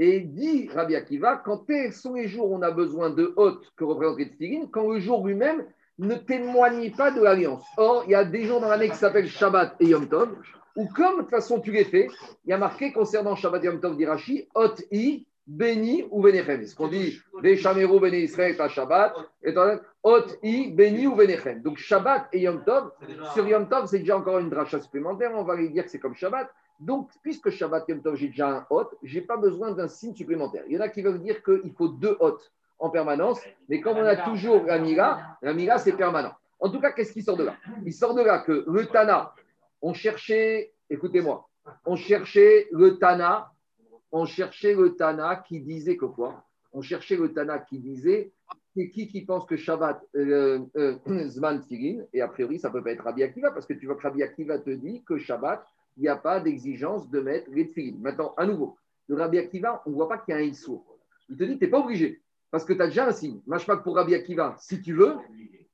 Et dit Rabbi Akiva, quand sont les jours où on a besoin de hot que représente les quand le jour lui-même ne témoigne pas de l'alliance. Or, il y a des jours dans l'année qui s'appellent Shabbat et Yom Tov, ou comme de toute façon tu les fais, il y a marqué concernant Shabbat Yom Tov d'Irachi, Ot i, béni ou bénéchem. Ce qu'on dit, Veshameru béni Israël à Shabbat, et Ot i, béni ou bénéchem. Donc Shabbat et Yom Tov, sur Yom Tov, c'est déjà encore une dracha supplémentaire, on va lui dire que c'est comme Shabbat. Donc, puisque Shabbat Yom Tov, j'ai déjà un hot, je n'ai pas besoin d'un signe supplémentaire. Il y en a qui veulent dire qu'il faut deux hot en permanence, mais comme on a toujours la mira, la mira, c'est permanent. En tout cas, qu'est-ce qui sort de là? Il sort de là que le Tana, on cherchait, écoutez-moi, on cherchait le Tana, on cherchait le Tana qui disait que quoi? On cherchait le Tana qui disait c'est qui qui pense que Shabbat, euh, euh, Zman Tirin, et a priori, ça ne peut pas être Rabbi Akiva, parce que tu vois que Rabbi Akiva te dit que Shabbat, il n'y a pas d'exigence de mettre les. Maintenant, à nouveau, le Rabbi Akiva, on ne voit pas qu'il y a un Issour. Il te dit, tu n'es pas obligé, parce que tu as déjà un signe. pas pour Rabbi Akiva, si tu veux,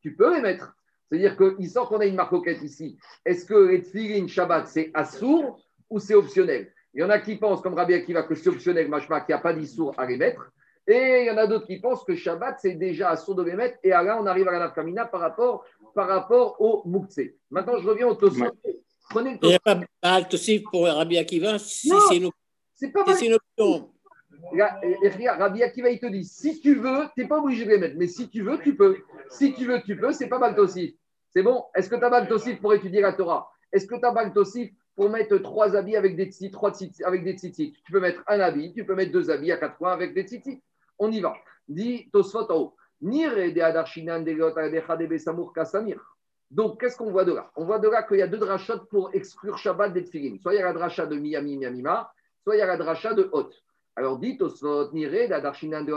tu peux les mettre. C'est-à-dire qu'il sort qu'on a une marcoquette ici. Est-ce que les Shabbat, c'est Assour ou c'est optionnel? Il y en a qui pensent, comme Rabbi Akiva, que c'est optionnel, machma, qu'il n'y a pas d'issour à les mettre. Et il y en a d'autres qui pensent que Shabbat, c'est déjà assour de les mettre. Et là, on arrive à la Nafkamina par rapport, par rapport au Mouktsé. Maintenant, je reviens au Tosfot. Prenez le Il n'y a pas Baal Tosif pour Rabbi Akiva si c'est une, pas si c'est une option. Rabbi Akiva, il te dit, si tu veux, tu n'es pas obligé de les mettre, mais si tu veux, tu peux. Si tu veux, tu peux, c'est pas Baltosif. C'est bon? Est-ce que tu as Baltosif pour étudier la Torah? Est-ce que tu as Baltosif pour mettre trois habits avec des tzitzit, trois tzitzit, avec des tzitzit? Tu peux mettre un habit, tu peux mettre deux habits à quatre coins avec des tzitzit. On y va. Dit Tosfot en haut. Nire de Adarshinan de Besamur Kasamir. Donc, qu'est-ce qu'on voit de là? On voit de là qu'il y a deux drachot pour exclure Shabbat des tefillin. Soit il y a la dracha de Miami, Miamima, soit il y a la dracha de Hot. Alors, dit Tosfot, Nire, Darshinan de.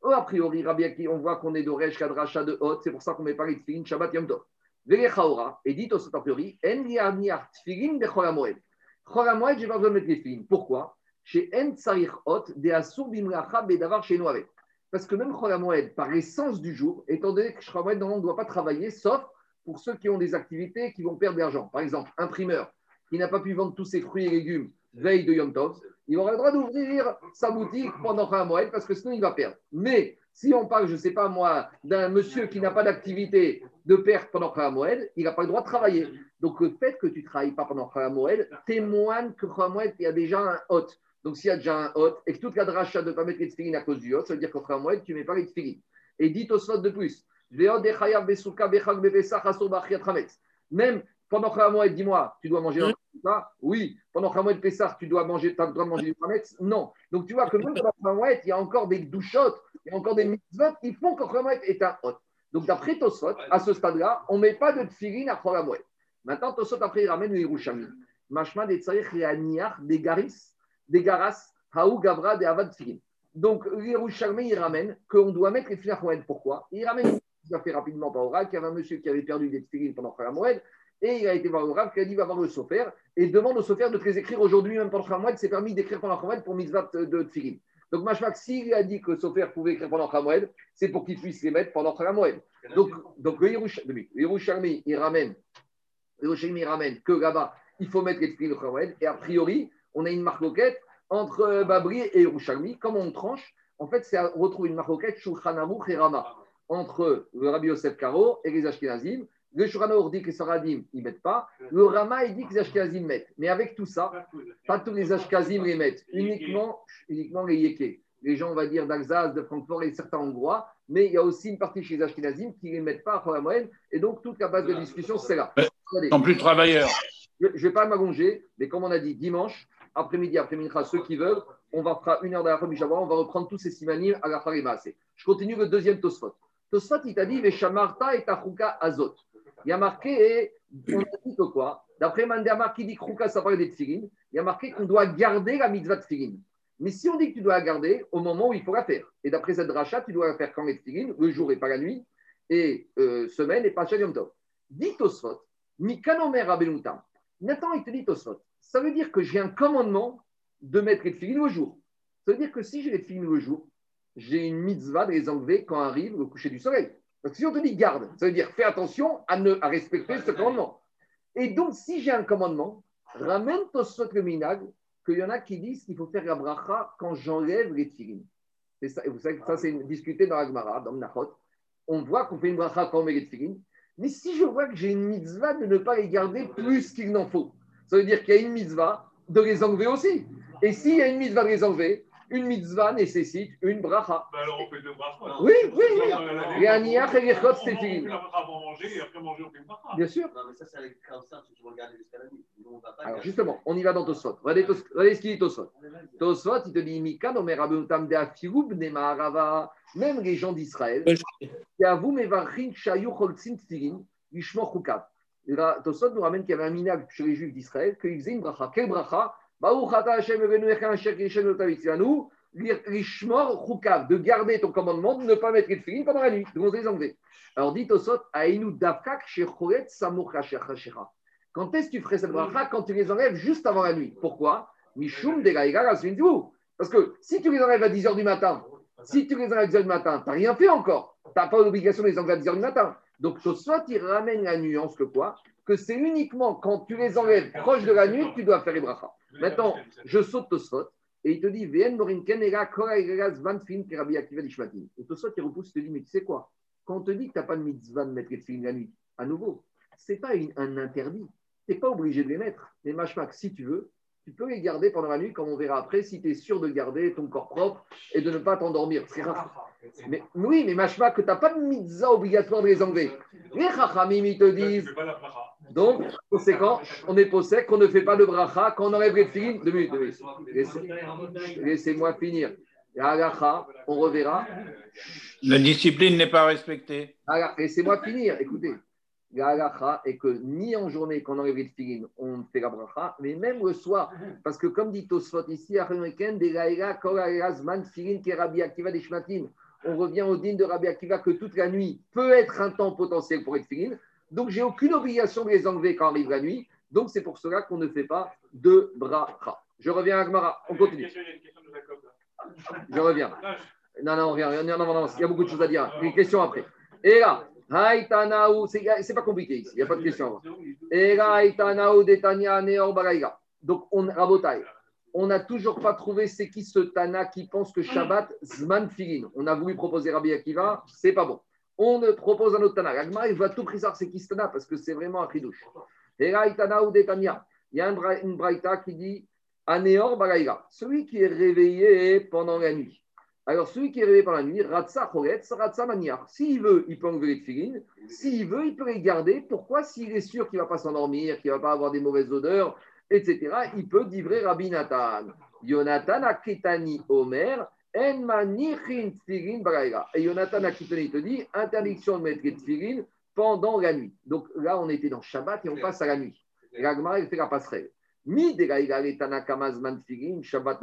Oh, a priori, Rabbi on voit qu'on est d'Oresh, la dracha de Hot, c'est pour ça qu'on met pas les Shabbat Yom Tov. Verechaora, et dit Tosfot, a priori, En liarniar tefillin de Cholamoed. Cholamoed, j'ai pas besoin de mettre les tefillin. Pourquoi? Chez En Tsarich Hot, de Asur Bimlacha Bedavar chez Noavet. Parce que même Cholamoed, par l'essence du jour, étant donné que Cholamoed, normalement, ne doit pas travailler, sauf pour ceux qui ont des activités qui vont perdre de l'argent. Par exemple, imprimeur qui n'a pas pu vendre tous ses fruits et légumes veille de Yom Tov, il aura le droit d'ouvrir sa boutique pendant Cholamoed parce que sinon il va perdre. Mais si on parle, je ne sais pas moi, d'un monsieur qui n'a pas d'activité de perte pendant Cholamoed, il n'a pas le droit de travailler. Donc le fait que tu ne travailles pas pendant Cholamoed témoigne que Cholamoed, il y a déjà un hôte. Donc s'il y a déjà un hôte et que toute la dracha ne pas mettre les tefillin à cause du hôte, ça veut dire qu'au Cholamoed, tu ne mets pas les tefillin. Et dit au slot de plus, même pendant Cholamoed, dis-moi, tu dois manger ça Oui. Pendant Cholamoed Pessah, tu dois manger, tu as le droit de manger du chametz Non. Donc tu vois que même pendant Cholamoed, il y a encore des douchotes, il y a encore des mitzvot qui font que Cholamoed est un hôte. Donc d'après Tosfot, à ce stade-là, on ne met pas de tefillin à Cholamoed. Maintenant, Tosfot, après, il ramène le Yerushalmi. Mashma des tsarich réaniach, des garis, des garas, haou gavra, des avad tefillin. Donc, Yerushalmi, il ramène qu'on doit mettre les Cholamoed. Pourquoi? Il ramène, a fait rapidement par oral, qu'il y avait un monsieur qui avait perdu des tefillin pendant Cholamoed, et il a été voir le Rav qui a dit va voir le Sofer et demande au Sofer de te les écrire aujourd'hui, même pendant Khamoued. C'est permis d'écrire pendant Khamoued pour Mitzvah de Tfilin. Donc, Mashmak, s'il a dit que Sofer pouvait écrire pendant Khamoued, c'est pour qu'il puisse les mettre pendant Khamoued. Donc, donc le Yerushalmi, il ramène, il ramène que là-bas, il faut mettre les Tfilin de Khamoued. Et a priori, on a une marloquette entre euh, Babri et Yerushalmi. Comme on tranche, en fait, c'est à- on retrouve une marloquette Shulchan et Rama entre le Rabbi Yosef Karo et les Ashkenazim. Le Shuranour dit que les Saradim, ils ne mettent pas. Le Rama, il dit que les Ashkenazim mettent. Mais avec tout ça, pas tous les Ashkenazim les mettent. Uniquement, uniquement les Yéké. Les gens, on va dire, d'Alsace, de Francfort et certains Hongrois. Mais il y a aussi une partie chez les Ashkenazim qui ne les mettent pas à Choramoen. Et donc, toute la base de discussion, c'est là. Sont plus travailleurs. je ne vais pas m'allonger, mais comme on a dit, dimanche, après-midi, après-midi, ceux qui veulent, on va faire une heure de la on va reprendre tous ces simanim à la Farimase. Je continue le deuxième Tosfot. Tosfot, il t'a dit, Veshamarta et Tachuka Azot. Il y a marqué, on a dit que quoi? D'après Mandamar qui dit Kruka, ça parle des tfilin, il y a marqué qu'on doit garder la mitzvah de tfilin. Mais si on dit que tu dois la garder au moment où il faut la faire, et d'après cette rachat, tu dois la faire quand les tfilin, le jour et pas la nuit, et euh, semaine et pas chaque Yom Tov. Dit Tosfot, Mikanomer Abenutam. Maintenant, il te dit Tosfot, ça veut dire que j'ai un commandement de mettre les tfilin le jour. Ça veut dire que si j'ai les tfilin le jour, j'ai une mitzvah de les enlever quand arrive le coucher du soleil. Que si on te dit garde, ça veut dire fais attention à, respecter ce commandement. Et donc, si j'ai un commandement, ramène Tosfot le minag, qu'il y en a qui disent qu'il faut faire la bracha quand j'enlève les tfilin. Et vous savez que ça, c'est discuté dans la Gemara, dans Menachot. On voit qu'on fait une bracha quand on met les tfilin. Mais si je vois que j'ai une mitzvah de ne pas les garder plus qu'il n'en faut, ça veut dire qu'il y a une mitzvah de les enlever aussi. Et s'il y a une mitzvah de les enlever, une mitzvah nécessite une bracha. Bah alors on fait deux brachas. Oui, oui, oui. Les aniach et les chot, c'est fini. la bracha avant manger et après manger on fait une bracha. Bien sûr. Non, mais ça, c'est avec comme ça, tu vas regarder jusqu'à la nuit. Nous, on va pas Alors justement, on y va dans Tosfot. Regardez, Tos- regardez ce qu'il dit Tosfot. Tosfot, il te dit Mika, no merabutam de afirub ne maharava. Même les gens d'Israël, qui avouent mevarchin shayu cholzin tfilin, lishmo chukav. Tosfot nous ramène qu'il y avait un minag chez les Juifs d'Israël, qu'ils faisaient une bracha. Quelle bracha? De garder ton commandement, de ne pas mettre les tfilin pendant la nuit, de les enlever. Alors dit kashecha. Quand est-ce que tu ferais cette bracha Quand tu les enlèves juste avant la nuit? Pourquoi? De Parce que si tu les enlèves à 10h du matin, si tu les enlèves à 10h du matin, tu n'as rien fait encore. Tu n'as pas l'obligation de les enlever à 10h du matin. Donc Tosfot, il ramène la nuance que quoi Que c'est uniquement quand tu les enlèves proche de la nuit que tu dois faire les brachas. Maintenant, je saute Tosfot et il te dit Vn Morinken. Et Tosfot, il repousse, il te dit Mais tu sais quoi Quand on te dit que tu n'as pas de mitzvah de mettre les tefilin la nuit, à nouveau, ce n'est pas un interdit. Tu n'es pas obligé de les mettre. Mais machmak, si tu veux, tu peux les garder pendant la nuit, comme on verra après, si tu es sûr de garder ton corps propre et de ne pas t'endormir. C'est rare. Mais, oui, mais machmak, que tu n'as pas de mitzvah obligatoire de les enlever. Les chachamim, ils te disent. Donc, conséquent, on est possède qu'on ne fait pas de bracha quand on enlève les filines. Deux minutes, deux minutes. Laissez- Laissez-moi finir. On reverra. La discipline n'est pas respectée. Alors, laissez-moi finir. Écoutez, la halacha est que ni en journée, quand on enlève les filines, on fait la bracha, mais même le soir. Parce que, comme dit Tosfot ici, on revient au din de Rabbi Akiva que toute la nuit peut être un temps potentiel pour être filin. Donc, j'ai aucune obligation de les enlever quand arrive la nuit. Donc, c'est pour cela qu'on ne fait pas de bracha. Je reviens à Gmara. On continue. Une question. Je reviens. Non, Non, on revient. Non, non, non, non, il y a beaucoup de choses à dire. Des questions après. Et là, c'est pas compliqué ici, il n'y a pas de question. Donc, on, Rabotai, on n'a toujours pas trouvé c'est qui ce Tana qui pense que Shabbat, Zman Filin. On a voulu proposer Rabbi Akiva, c'est pas bon. On ne propose un autre Tana. L'Agma, il va tout préciser c'est qui ce Tana parce que c'est vraiment un chidouche. Il y a une braïta qui dit celui qui est réveillé pendant la nuit. Alors, celui qui est réveillé pendant la nuit, Ratsa Choretz, Ratsa Maniar. S'il veut, il peut enlever les tefilines. S'il veut, il peut les garder. Pourquoi? S'il est sûr qu'il ne va pas s'endormir, qu'il ne va pas avoir des mauvaises odeurs, etc., il peut livrer Rabbi Nathan. Yonatan Akitani Omer, Tfilin. Et Yonatan Akitani te dit interdiction de mettre les tefilines pendant la nuit. Donc là, on était dans Shabbat et on passe à la nuit. Et la Gemara, elle fait la passerelle. Mi de Tfilin, Shabbat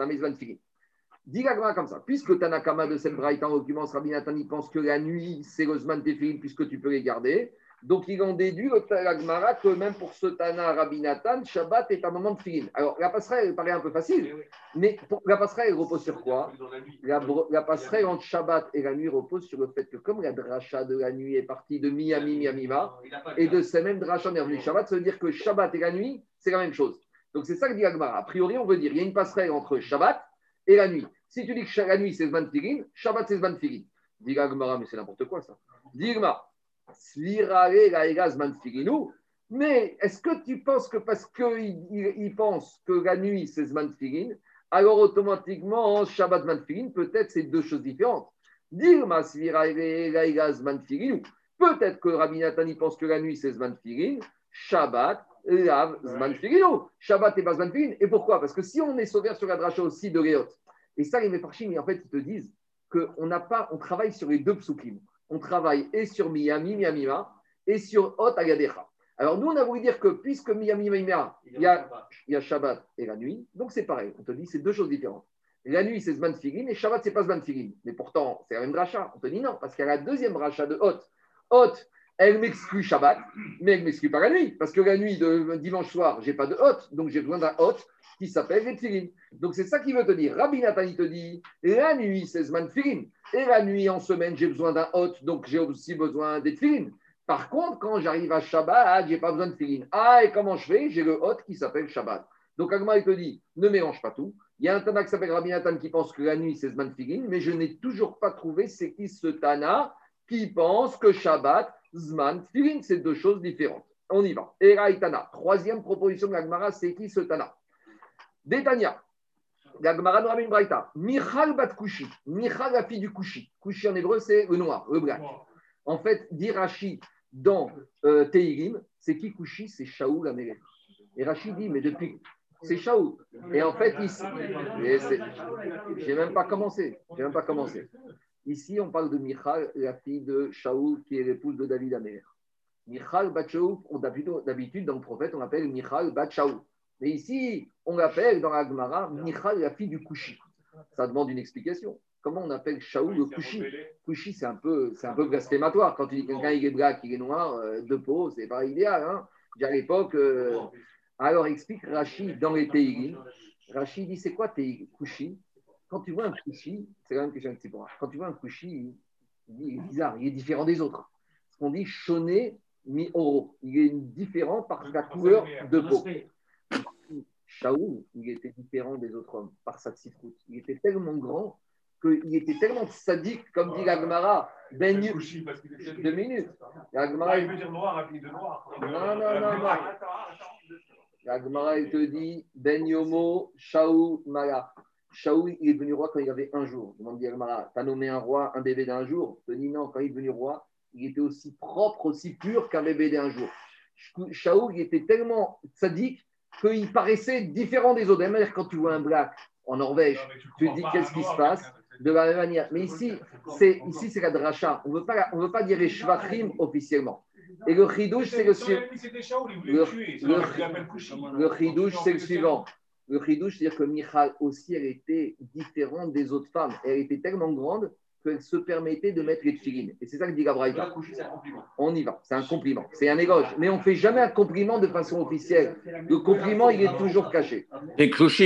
Gemara comme ça. Puisque Tanakama de cette braïta, en l'occurrence, Rabbi Nathan, il pense que la nuit, c'est le Zman Tfilin puisque tu peux les garder. Donc, il en déduit le la Gemara que même pour ce Tana Rabbi Nathan, Shabbat est un moment de Tfilin. Alors, la passerelle, elle paraît un peu facile, mais pour- la passerelle, elle repose sur quoi? La, passerelle entre Shabbat et la nuit repose sur le fait que comme la dracha de la nuit est partie de Miami, Miamima, et de ces mêmes drachas on est revenu Shabbat, ça veut dire que Shabbat et la nuit, c'est la même chose. Donc c'est ça que dit Agmara. A priori, on veut dire il y a une passerelle entre Shabbat et la nuit. Si tu dis que la nuit c'est Zman Filin, Shabbat c'est Zman Filin. Dit Agmara, mais c'est n'importe quoi ça. Svirare Gaïga Zman Filinu. Mais est-ce que tu penses que parce qu'il il, pense que la nuit c'est Zman Filin, alors automatiquement Shabbat Zman Filin, peut-être c'est deux choses différentes. Svirare Gaïga Zman Filinu. Peut-être que Rabbi Nathan pense que la nuit c'est Zman Filin, Shabbat. Shabbat et pas Zman Filin. Et pourquoi? Parce que si on est sauvé sur la dracha aussi de Réot, et ça les Mefarchim, en fait, ils te disent qu'on n'a pas, on travaille sur les deux psukim. On travaille et sur Miami, Miamima, et sur Hot Agadecha. Alors nous, on a voulu dire que puisque Miami, Miamima, il y a, il y a Shabbat et la nuit, donc c'est pareil. On te dit c'est deux choses différentes. La nuit, c'est Zman Filin, et Shabbat, c'est pas Zman Filin. Mais pourtant, c'est la même dracha. On te dit non, parce qu'il y a la deuxième dracha de Hot. Hot, elle m'exclut Shabbat, mais elle m'exclut pas la nuit. Parce que la nuit de dimanche soir, j'ai pas de Hot, donc j'ai besoin d'un Hot qui s'appelle les. Donc c'est ça qui veut te dire. Rabbi Nathan, te dit, la nuit, c'est Zman. Et la nuit, en semaine, j'ai besoin d'un Hot, donc j'ai aussi besoin des. Par contre, quand j'arrive à Shabbat, j'ai pas besoin de Tfilin. Ah, et comment je fais? J'ai le Hot qui s'appelle Shabbat. Donc Agma, il te dit, ne mélange pas tout. Il y a un Tana qui s'appelle Rabbi Nathan qui pense que la nuit, c'est Zman mais je n'ai toujours pas trouvé c'est qui ce Tana qui pense que Shabbat, Zman Tfilin, c'est deux choses différentes. On y va. Era et Tana. Troisième proposition de l'Agmara, c'est qui ce Tana? Détania. L'Agmara nous ramène braïta. Michal bat Kushi. Michal, la fille du Kushi. Kushi en hébreu, c'est le noir, le black. En fait, dit Rashi dans euh, Teirim, c'est qui Kushi? C'est Shaoul Amelech. Et Rashi dit, mais depuis. C'est Shaoul. Et en fait, ici. c'est- J'ai même pas commencé. J'ai même pas commencé. Ici, on parle de Michal, la fille de Shaoul, qui est l'épouse de David Amelech. Michal bat Shaoul, on- d'habitude, d'habitude, dans le prophète, on l'appelle Michal bat Shaoul. Mais ici, on l'appelle dans la Gemara Michal, la fille du Kushi. Ça demande une explication. Comment on appelle Shaoul le Kushi Kushi, c'est un peu, c'est un peu blasphématoire. Quand tu dis que quelqu'un il est black, il est noir, euh, de peau, c'est pas idéal. Hein Déjà à l'époque. euh, Alors explique Rachid dans les Teirim. Rachid dit c'est quoi Kushi? Quand tu vois un Kushi, c'est la même question que. Quand tu vois un Kushi, il, est bizarre, il est différent des autres. ce qu'on dit choné mi oro. Il est différent par sa couleur de peau. Shaoul, il était différent des autres hommes par sa tzifrout. Il était tellement grand qu'il était tellement sadique, comme dit l'Agmara, ben deux minutes. L'Agmara, il veut dire noir, de noir. Non, non, non, non. L'Agmara, il te dit Ben Yomo, Shaoul, Mala. Shaoul, il est devenu roi quand il avait un jour. Demande dit Agmara, t'as nommé un roi, un bébé d'un jour? Te dit non, quand il est devenu roi, il était aussi propre, aussi pur qu'un bébé d'un jour. Shaoul, il était tellement sadique qu'il paraissait différent des autres. Même quand tu vois un black en Norvège, Non, tu comprends dis qu'est-ce qui se passe? de la même manière. Mais ici, c'est ici c'est la dracha. On ne veut pas on veut pas dire shvachim officiellement. Et le chidouche c'est le suivant. Le- chidouche c'est le suivant. Le chidouche, c'est-à-dire que Michal aussi, elle était différente des autres femmes. Elle était tellement grande qu'elle se permettait de mettre les tefillines. Et c'est ça que dit Gabraïta. On y va. C'est un compliment. C'est un éloge. Mais on ne fait jamais un compliment de façon officielle. Le compliment, il est toujours caché.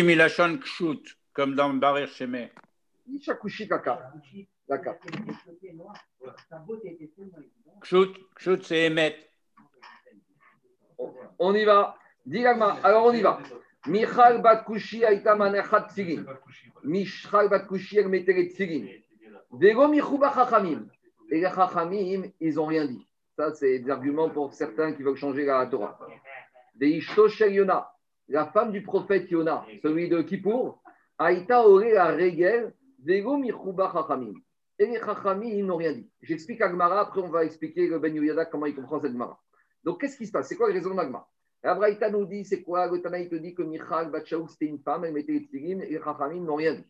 Milachon Kshut, comme dans Barer. Ishakushi kaka. D'accord. Kshut, Kshut c'est Emet. On y va. Dis. Alors on y va. Michal bat kushi aïta manechat tfilin. Michal bat kushi elle mettait les tfilin. Vego michuba chachamim. Et les chachamim, ils n'ont rien dit. Ça, c'est des arguments pour certains qui veulent changer la Torah. Des ishto Yona. La femme du prophète Yona, celui de Kippour, aïta oré la régel. Vego michuba chachamim. Et les chachamim, ils n'ont rien dit. J'explique à Gemara, après on va expliquer le Ben Yoyada comment il comprend cette Gemara. Donc, qu'est-ce qui se passe? C'est quoi les raisons de l'Agma La Braïta nous dit, c'est quoi? Le Tanaï te dit que Michal Batchaouk, c'était une femme, elle mettait les tfilin, et les Chachamim n'ont rien dit.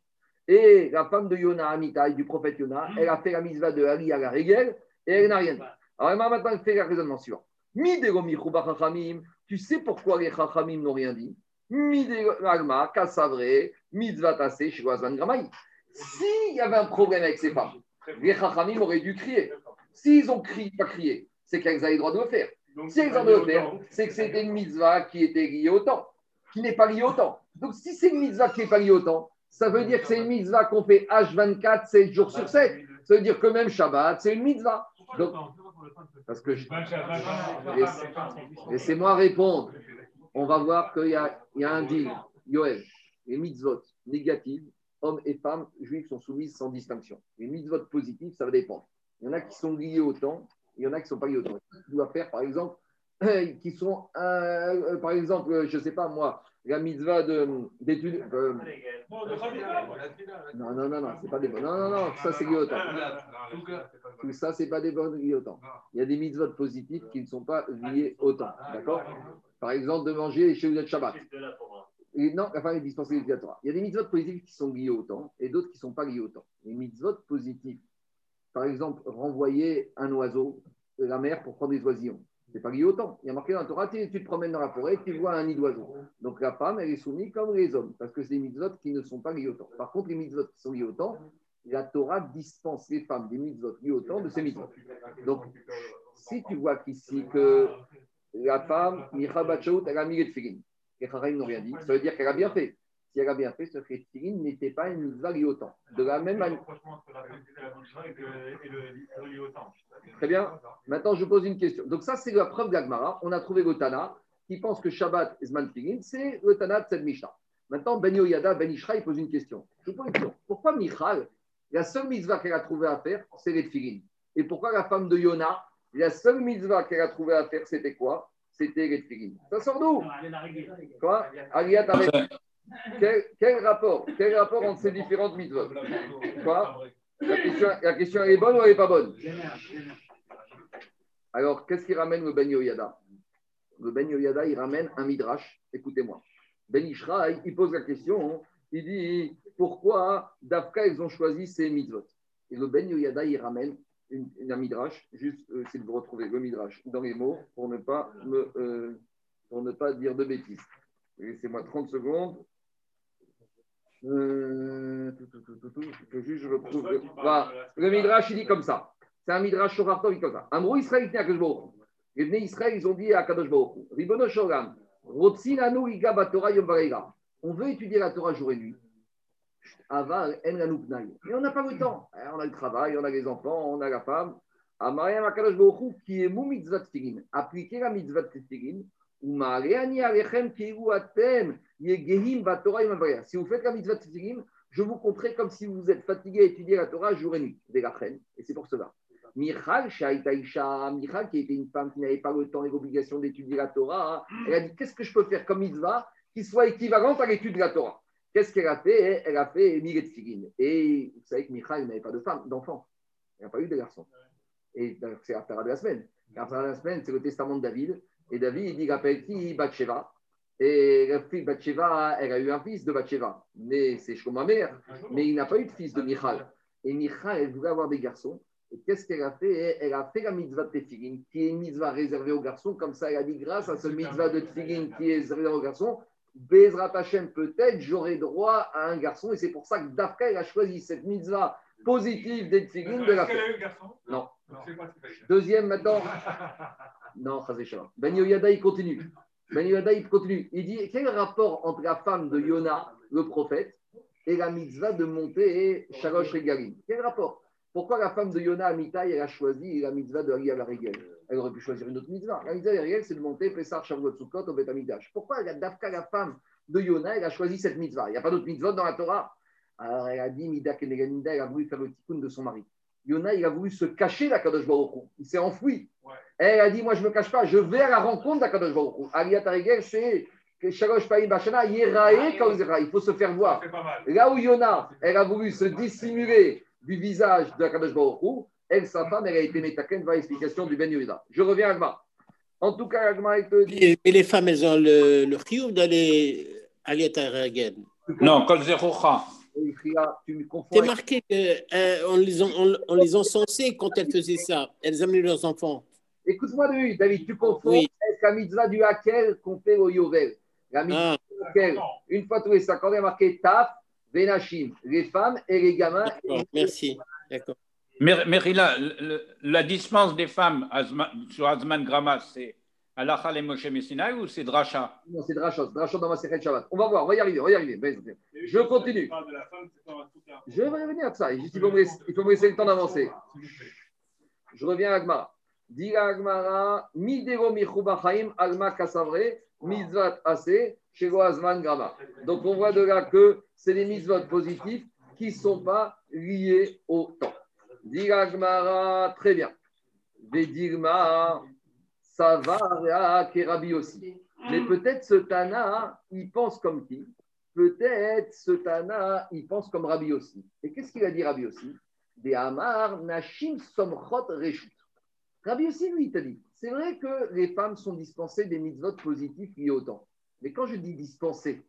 Et la femme de Yona, Amitai, du prophète Yona, elle a fait la misva de Ali à la régel, et elle n'a rien dit. Alors, elle m'a maintenant fait le raisonnement suivant. Midego Michouba Chachamim, tu sais pourquoi les Chachamim n'ont rien dit? S'il y avait un problème avec ces femmes, les Chachamim auraient dû crier. S'ils ont crié, pas crié, c'est qu'elles avaient le droit de le faire. Donc, Si elles ont le faire, c'est que c'était une mitzvah qui était liée au temps, qui n'est pas liée au temps. Donc, si c'est une mitzvah qui n'est pas liée au temps, ça veut dire que c'est une mitzvah qu'on fait H24, 7 jours sur 7. Ça veut dire que même Shabbat, c'est une mitzvah. Donc, parce que je- laissez-moi répondre. On va voir qu'il y a, il y a un deal. Yoel, les mitzvot négatives, hommes et femmes juifs sont soumises sans distinction. Les mitzvot positives, ça va dépendre. Il y en a qui sont liés au temps, il y en a qui ne sont pas liés au. Tu dois faire, par exemple, qui sont, euh, euh, par exemple, je ne sais pas moi, la mitzvah de- d'études. euh, non, non, non, non, c'est pas des bonnes. Non, non, non, ça c'est lié au temps. Tout ça, c'est pas des bonnes liées au temps. Il y a des mitzvot positifs qui ne sont pas liés au temps. D'accord? Par exemple, de manger chez vous Shabbat. Et non, enfin, les dispensés de la Torah. Il y a des mitzvot positifs qui sont liés au temps et d'autres qui ne sont pas liés au temps. Les mitzvot positifs, par exemple, renvoyer un oiseau de la mer pour prendre des oisillons. C'est pas lié au temps. Il y a marqué dans la Torah, tu, te promènes dans la forêt, tu vois un nid d'oiseau. Donc la femme, elle est soumise comme les hommes, parce que c'est des mitzvot qui ne sont pas liés au temps. Par contre, les mitzvot qui sont liés au temps, la Torah dispense les femmes des mitzvot liés au temps de ces mitzvot. Donc, si tu vois qu'ici que la femme, elle a mis les tefillin, les n'ont rien dit, ça veut dire qu'elle a bien fait. Si elle a bien fait, ce que les tefillin n'était pas une mitzvah liée au temps. De la même manière. Très bien. Maintenant, je pose une question. Donc, ça, c'est la preuve d'Agmara. On a trouvé le Tana qui pense que Shabbat et Zman c'est le Tana de cette Mishnah. Maintenant, Ben Yoyada, Ben Ishra, il pose une question. Je pose une question. Pourquoi Michal, la seule mitzvah qu'elle a trouvé à faire, c'est les Tfilin Et pourquoi la femme de Yona, la seule mitzvah qu'elle a trouvé à faire, c'était quoi? C'était les Tfilin. Ça sort d'où? Quoi? Aliyat avec. Quel, rapport? Quel rapport entre ces différentes mitzvot? La question, est bonne ou elle n'est pas bonne? Alors, qu'est-ce qui ramène le Ben Yoyada? Le Ben Yoyada, il ramène un midrash. Écoutez-moi. Ben Ishra, il pose la question. Il dit pourquoi Dafka, ils ont choisi ces mitzvot? Et le Ben Yoyada, il ramène un midrash. Juste, euh, c'est de vous retrouver le midrash dans les mots pour ne pas, me, euh, pour ne pas dire de bêtises. Laissez-moi 30 secondes. Euh, juste je retrouve. Le, voilà. Le Midrash, il dit comme ça. C'est un Midrash Shorartov, il dit comme ça. Amrou Israël, il à Kadosh. Les Bnei Israël, ils ont dit à Kadosh Baruch Ribono Sholam, Rotsinanu Iga Batora Yom Vareira. On veut étudier la Torah jour et nuit. Aval En Lanu Pnai. Mais on n'a pas le temps. Eh, On a le travail, on a les enfants, on a la femme. Amariam Akadosh Baruch qui est mou mitzvah tefillin. Appliquez la mitzvah tefillin. Si vous faites la mitzvah tefillin, je vous compterai comme si vous êtes fatigué à étudier la Torah jour et nuit. Des lachen. Et c'est pour cela. Michal, Shaitaïcha, Michal, qui était une femme qui n'avait pas le temps et l'obligation d'étudier la Torah, elle a dit Qu'est-ce que je peux faire comme mitzvah qui soit équivalente à l'étude de la Torah Qu'est-ce qu'elle a fait Elle a fait Miret Figin. Et vous savez que Michal n'avait pas de femme, d'enfant. Il n'a pas eu de garçon. Et c'est la de la semaine. La de la semaine, c'est le testament de David. Et David, il dit il appelle qui Bathsheba. Et la fille Bathsheba, elle a eu un fils de Bathsheba. Mais c'est ma mère. Mais il n'a pas eu de fils de Michal. Et Michal, elle voulait avoir des garçons. Et qu'est-ce qu'elle a fait? Elle a fait la mitzvah de Tefillin, qui est une mitzvah réservée aux garçons. Comme ça, elle a dit grâce à ce mitzvah de Tefillin qui est réservé aux garçons, Bezrat Hashem, peut-être j'aurai droit à un garçon. Et c'est pour ça que Dafka, elle a choisi cette mitzvah positive des Tefillin de la garçon? Non. Fait Deuxième maintenant. Non. Ben Yoyada, il continue. Ben Yoyada, il continue. Il dit quel rapport entre la femme de Yona, le prophète, et la mitzvah de monter Shalosh Regalim? Quel rapport? Pourquoi la femme de Yona, Amitai, elle a choisi la mitzvah de la Regel Elle aurait pu choisir une autre mitzvah. La mitzvah de c'est de monter Pessar Shavuot Sukkot au Bet Amidash. Pourquoi la Dafka, la femme de Yona, elle a choisi cette mitzvah? Il n'y a pas d'autre mitzvah dans la Torah. Alors elle a dit Mida Keneganida, elle a voulu faire le tikkun de son mari. Yona, il a voulu se cacher d'Akadosh Baruch. Il s'est enfoui. Ouais. Elle a dit Moi, je ne me cache pas, je vais à la rencontre d'Akadosh Baruch. Aliyat Regel, c'est. Il faut se faire voir. C'est pas mal. Là où Yona, elle a voulu se dissimuler du visage de Akadosh Baruch elle, sa femme, elle a été métaken par l'explication du Ben Yehuda. Je reviens à Agma. En tout cas, Agma, elle te dit Et, les femmes, elles ont le, le d'aller aller à Regen. Non, Kol Zerocha. Tu me confonds. C'est marqué qu'on les, en- on, on les encensait quand elles faisaient ça. Elles amenaient leurs enfants. Écoute-moi, David, David, tu confonds Oui. avec la mitzvah du Hakel qu'on fait au Yovel. La mitzvah Ah, du Hakel, une fois tous les cinq ans, il y a marqué Taf, Benachim, les femmes et les gamins. d'accord, merci. D'accord. Le- la dispense des femmes sur Azman Grama, c'est Alachal et Moshe Messina ou c'est Dracha Non, c'est Drachot, Drachot dans ma Sechet Shabbat. On va voir, on va y arriver, on va y arriver. Je continue. C'est Je vais revenir à ça. Il, faut me laisser, il faut me laisser le temps d'avancer. Je reviens à Agmara. Dit Agmara, Midero Michubachaim, Alma Kasavre, Mitzvat Ase, Shego Azman Grama. Donc on voit de là que c'est des mitzvot positifs qui ne sont pas liés au temps. Dit Agmara, très bien. Vedigma, ça va, Kerabi aussi. Mais peut-être ce Tana, il pense comme qui? Peut-être ce Tana, il pense comme Rabbi aussi. Et qu'est-ce qu'il a dit Rabbi aussi? Des Amar, Nashim Somchot Reshut. Rabbi aussi, lui, il t'a dit c'est vrai que les femmes sont dispensées des mitzvot positifs liés au temps. Mais quand je dis dispensées,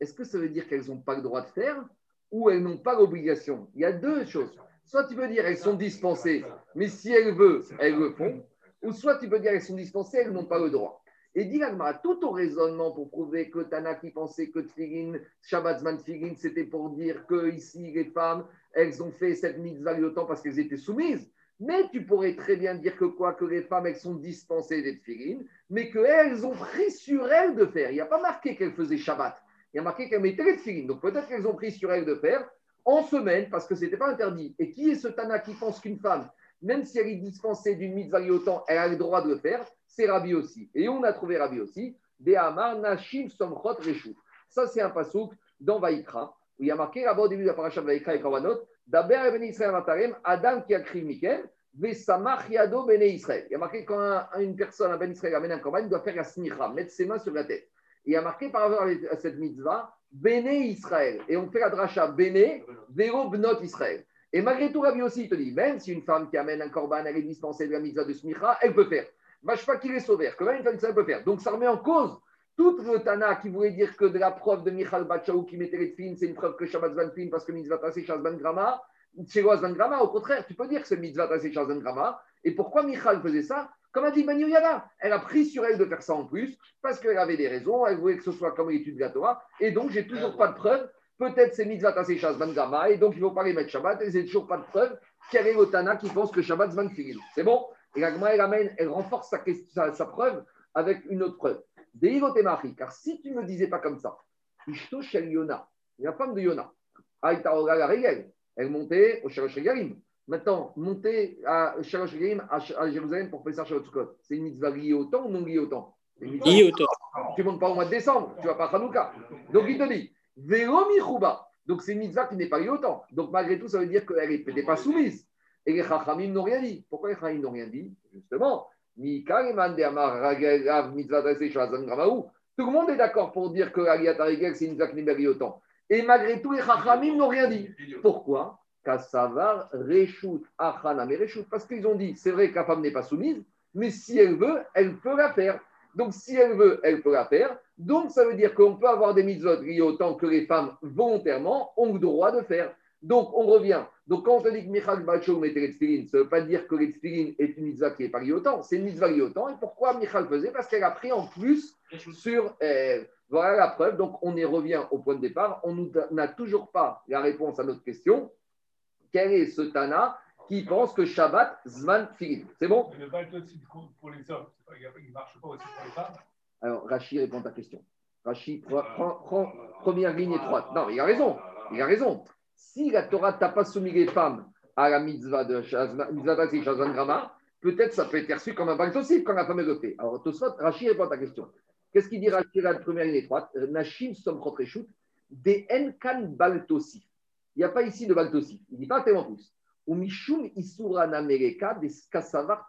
est-ce que ça veut dire qu'elles n'ont pas le droit de faire ou elles n'ont pas l'obligation? Il y a deux choses. Soit tu peux dire elles sont dispensées, mais si elles veulent, elles le font. Ou soit tu peux dire elles sont dispensées, elles n'ont pas le droit. Et dit tout au raisonnement pour prouver que Tana qui pensait que Tfilin, Shabbat Zman Tfilin, c'était pour dire que ici les femmes, elles ont fait cette mitzvah au temps parce qu'elles étaient soumises. Mais tu pourrais très bien dire que quoi que les femmes, elles sont dispensées des Tfilin, mais qu'elles ont pris sur elles de faire. Il n'y a pas marqué qu'elles faisaient Shabbat. Il y a marqué qu'elles mettaient les Tfilin. Donc peut-être qu'elles ont pris sur elles de faire en semaine parce que ce n'était pas interdit. Et qui est ce Tana qui pense qu'une femme, même si elle est dispensée d'une mitzvah liée au temps, elle a le droit de le faire C'est Rabbi aussi. Et on a trouvé Rabbi aussi. Des Amar, Nashim, Somchot, Reshut. Ça, c'est un pasouk dans Vaïkra, où il y a marqué là-bas au début de la paracha de Vaïkra et Korbanot, Daber ben Israël Matarem, Adam qui a crié Mikel, Vesamach Yado bene Israël. Il y a marqué quand un- une personne, un ben Israël amène un korban, il doit faire la smicha, mettre ses mains sur la tête. Et il y a marqué par rapport à cette mitzvah, Bene Israël. Et on fait la dracha Bene, Vero Bnot Israël. Et malgré tout, Rabbi aussi, il te dit, même si une femme qui amène un korban, elle est dispensée de la mitzvah de smicha, elle peut faire. Vache pas qu'il est sauvé, que même une femme, ça peut faire. Donc ça remet en cause toute le Tana qui voulait dire que de la preuve de Michal Bachaou qui mettait les films, c'est une preuve que Shabbat Zvan Film parce que mitzvah tassé Shazban Grama, Zvan Grama, au contraire, tu peux dire que c'est mitzvah tassé Shazban Grama. Et pourquoi Michal faisait ça? Comme a dit Bani Yada, elle a pris sur elle de faire ça en plus parce qu'elle avait des raisons, elle voulait que ce soit comme l'étude de la Torah. Et donc, j'ai toujours pas de preuve. Peut-être c'est mitzvah tassé Shazban Grama et donc il ne faut pas les mettre Shabbat et j'ai toujours pas de preuve quel est le Tana qui pense que Shabbat Zvan Film. C'est bon? Et la Gemara, elle, amène, elle renforce sa, question- sa- sa preuve avec une autre preuve. Deivote Marie, car si tu ne me disais pas comme ça, Ishto Shel Yona, la femme de Yona, la Regel, elle montait au Shalosh Regalim. Maintenant, monter à Shalosh Regalim, à Jérusalem pour faire Shabbat Sukkot, c'est une mitzvah liée au temps ou non liée au temps? C'est une mitzvah- Lié au temps. tu ne montes pas au mois de décembre, tu ne vas pas à Hanouka. Donc il te dit, Donc c'est une mitzvah qui n'est pas liée au temps. Donc malgré tout, ça veut dire qu'elle n'était pas soumise. Et les Chachamim n'ont rien dit. Pourquoi les Chachamim n'ont rien dit? Justement. Tout le monde est d'accord pour dire que Aliyat Arigel, c'est une mitzvah qui n'est pas liée au temps. Et malgré tout, les Chachamim n'ont rien dit. Pourquoi? Parce qu'ils ont dit, c'est vrai que la femme n'est pas soumise, mais si elle veut, elle peut la faire. Donc, si elle veut, elle peut la faire. Donc, ça veut dire qu'on peut avoir des mitzvot liées autant que les femmes volontairement ont le droit de faire. Donc, on revient. Donc, quand on dit que Michal Bacho mettait les tefillin, ça ne veut pas dire que est une mitzvah qui n'est pas liée. C'est une mitzvah liée. Et pourquoi Michal faisait? Parce qu'elle a pris en plus sur. euh, voilà la preuve. Donc, on y revient au point de départ. On n'a toujours pas la réponse à notre question. Quel est ce Tana qui pense que Shabbat, Zman, Tefillin C'est bon? Pour les hommes, il ne marche pas aussi pour les femmes. Alors, Rachid répond à ta question. Rachid, prends, prends- prends première ligne étroite. Non, il a raison. Il a raison. Si la Torah t'a pas soumis les femmes à la mitzvah de Shazman Grama, peut-être ça peut être perçu comme un bain aussi quand la femme est le fait. Alors, Tosfot, Rachid répond à ta question. Qu'est-ce qu'il dit Rachid à la première ligne étroite? Nashim som chotreshut, des enkan baltosif. Il n'y a pas ici de baltosif. Il ne dit pas tellement plus. Ou mishum isura namereka des kasavar.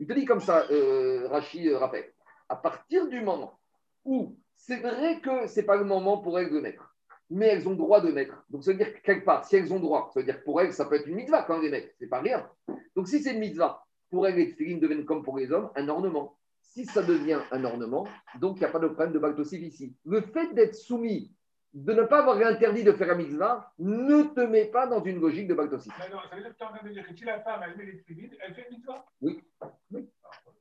Il te dit comme ça, euh, Rachid euh, rappelle. À partir du moment où c'est vrai que ce n'est pas le moment pour elles de mettre, mais elles ont droit de mettre. Donc, ça veut dire que quelque part, si elles ont droit, ça veut dire que pour elles, ça peut être une mitzvah quand elles les mettent. C'est pas rien. Donc, si c'est une mitzvah, pour elles, les tefillin deviennent comme pour les hommes, un ornement. Si ça devient un ornement, donc il n'y a pas de problème de baltosif ici. Le fait d'être soumis, de ne pas avoir interdit de faire la mitzvah, ne te met pas dans une logique de baltosif. Non, ça veut dire que tu es en train de dire que si la femme, elle met les tefillin, elle fait une mitzvah? Oui.